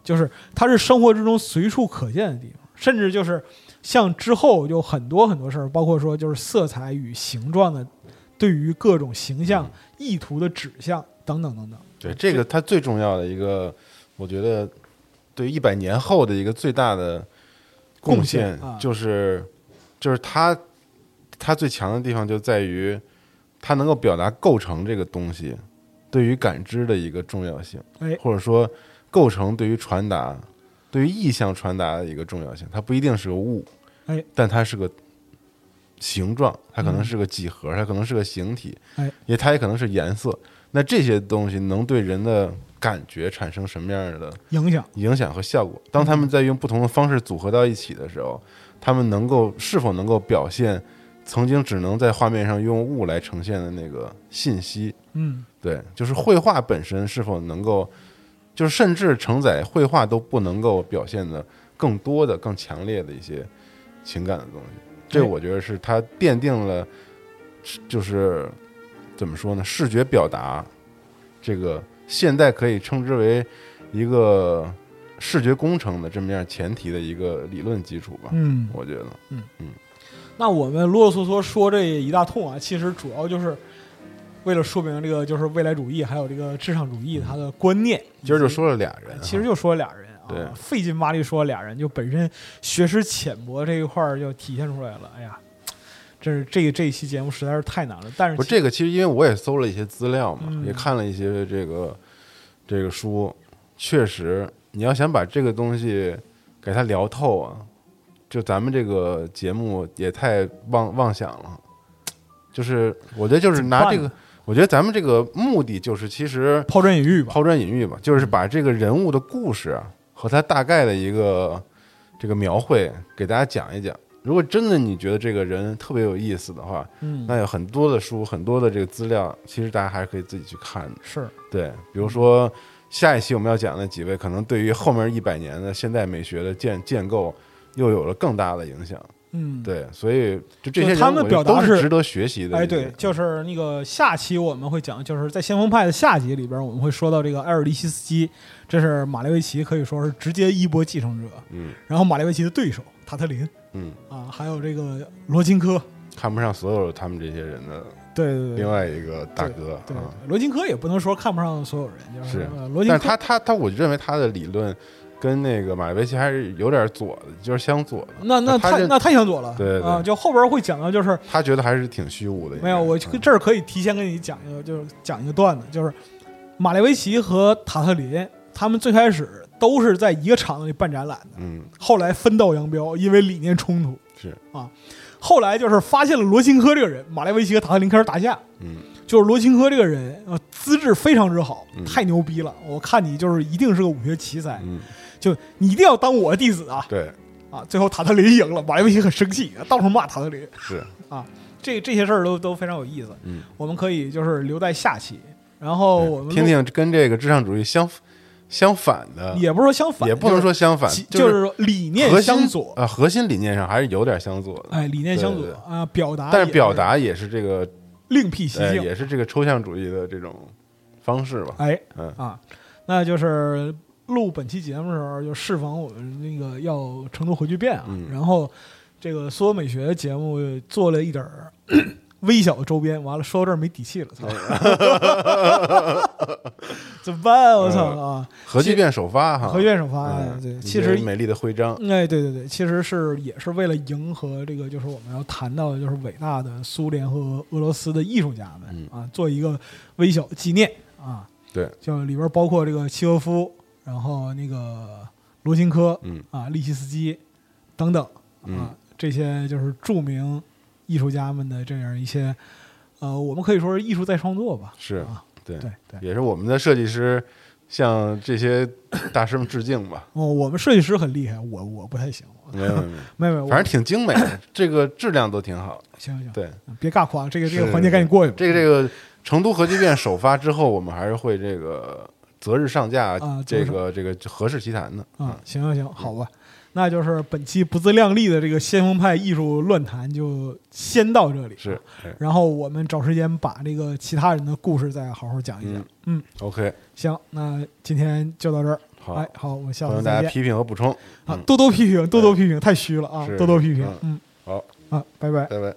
就是它是生活之中随处可见的地方，甚至就是像之后有很多很多事儿，包括说就是色彩与形状的对于各种形象、意图的指向等等等等。对，这个它最重要的一个，我觉得对一百年后的一个最大的贡献就是就是它它最强的地方就在于它能够表达构成这个东西对于感知的一个重要性，哎或者说构成对于传达、对于意象传达的一个重要性。它不一定是个物，哎，但它是个形状，它可能嗯是个几何，它可能是个形体，哎，也它也可能是颜色。那这些东西能对人的感觉产生什么样的影响，影响和效果？当他们在用不同的方式组合到一起的时候，他们能够是否能够表现曾经只能在画面上用物来呈现的那个信息？嗯，对，就是绘画本身是否能够，就是甚至承载绘画都不能够表现的更多的、更强烈的一些情感的东西。这哎我觉得是它奠定了，就是怎么说呢？视觉表达这个现代可以称之为一个视觉工程的这么样前提的一个理论基础吧。嗯，我觉得，嗯嗯那我们啰啰嗦嗦说这一大通啊，其实主要就是为了说明这个就是未来主义还有这个至上主义它的观念。今儿就说了俩人啊，其实就说了俩人啊，对费劲巴力说俩人，就本身学识浅薄这一块儿就体现出来了。哎呀，这是这个这一期节目实在是太难了。但是不这个，其实因为我也搜了一些资料嘛，嗯也看了一些这个这个书，确实你要想把这个东西给它聊透啊，就咱们这个节目也太妄妄想了。就是我觉得就是拿这个我觉得咱们这个目的就是其实抛砖引玉吧。抛砖引玉吧，就是把这个人物的故事啊和他大概的一个这个描绘给大家讲一讲。如果真的你觉得这个人特别有意思的话，嗯，那有很多的书，很多的这个资料，其实大家还是可以自己去看的。是对，比如说下一期我们要讲的几位，可能对于后面一百年的现代美学的建建构又有了更大的影响。嗯，。对，所以就这些人，他们表达是值得学习的。哎，对，就是那个下期我们会讲，就是在先锋派的下集里边，我们会说到这个埃尔利希斯基，这是马列维奇可以说是直接衣钵继承者。嗯然后马列维奇的对手塔特林嗯，啊，还有这个罗金科，看不上所有他们这些人的对对对。另，外一个大哥对啊。对。罗金科也不能说看不上所有人，就是。罗金科但他他他，我认为他的理论跟那个马列维奇还是有点左的，就是相左的。那那太那太相左了，对啊，就后边会讲到就是他觉得还是挺虚无的。没有，我这儿可以提前跟你讲一个，就是讲一个段子，就是马列维奇和塔特林他们最开始都是在一个厂子里办展览的，嗯后来分道扬镳，因为理念冲突是啊。后来就是发现了罗钦科这个人，马列维奇和塔特林开始打架。嗯就是罗钦科这个人，呃，资质非常之好，嗯太牛逼了。我看你就是一定是个武学奇才，嗯，就你一定要当我的弟子啊对啊！最后塔特林赢了，马列维奇很生气，到处骂塔特林。是啊这这些事儿都都非常有意思，嗯。我们可以就是留在下期，然后我们听听跟这个至上主义相相反的，也不是说相反，也不能说相反，就是理念相左，啊，核心理念上还是有点相左的。哎，理念相左啊，表达但是表达也是这个，另辟蹊呃，径，也是这个抽象主义的这种方式吧。哎嗯。啊，那就是录本期节目的时候，就适逢我们那个要成都回去变啊，嗯。然后这个所有美学节目做了一点儿微小的周边。完了，说到这儿没底气了，操，[LAUGHS] 怎么办？我操啊！核聚变首发哈，核聚变首发，嗯对，其实美丽的徽章，哎，对对对，其实是也是为了迎合这个，就是我们要谈到的，就是伟大的苏联和俄罗斯的艺术家们、嗯啊，做一个微小纪念啊。对，就里边包括这个契诃夫，然后那个罗辛科嗯啊、利希斯基等等嗯啊，这些就是著名艺术家们的这样一些，呃，我们可以说是艺术再创作吧。是啊，对对对。也是我们的设计师向这些大师们致敬吧。哦，我们设计师很厉害，我我不太行，没有没有，没有 [LAUGHS] 反正挺精美的，[LAUGHS] 这个质量都挺好。行行，对，别尬夸，这个这个环节赶紧过去吧。这个这个成都核聚变首发之后，我们还是会这个择日上架啊这个这个何氏奇谈的啊，行行行，好吧，那就是本期不自量力的这个先锋派艺术论坛就先到这里是然后我们找时间把这个其他人的故事再好好讲一讲嗯 ok 行那今天就到这儿。哎好我下次再见欢迎大家批评和补充。啊多多批评多多批评太虚了啊多多批评嗯。好。啊拜拜。拜拜。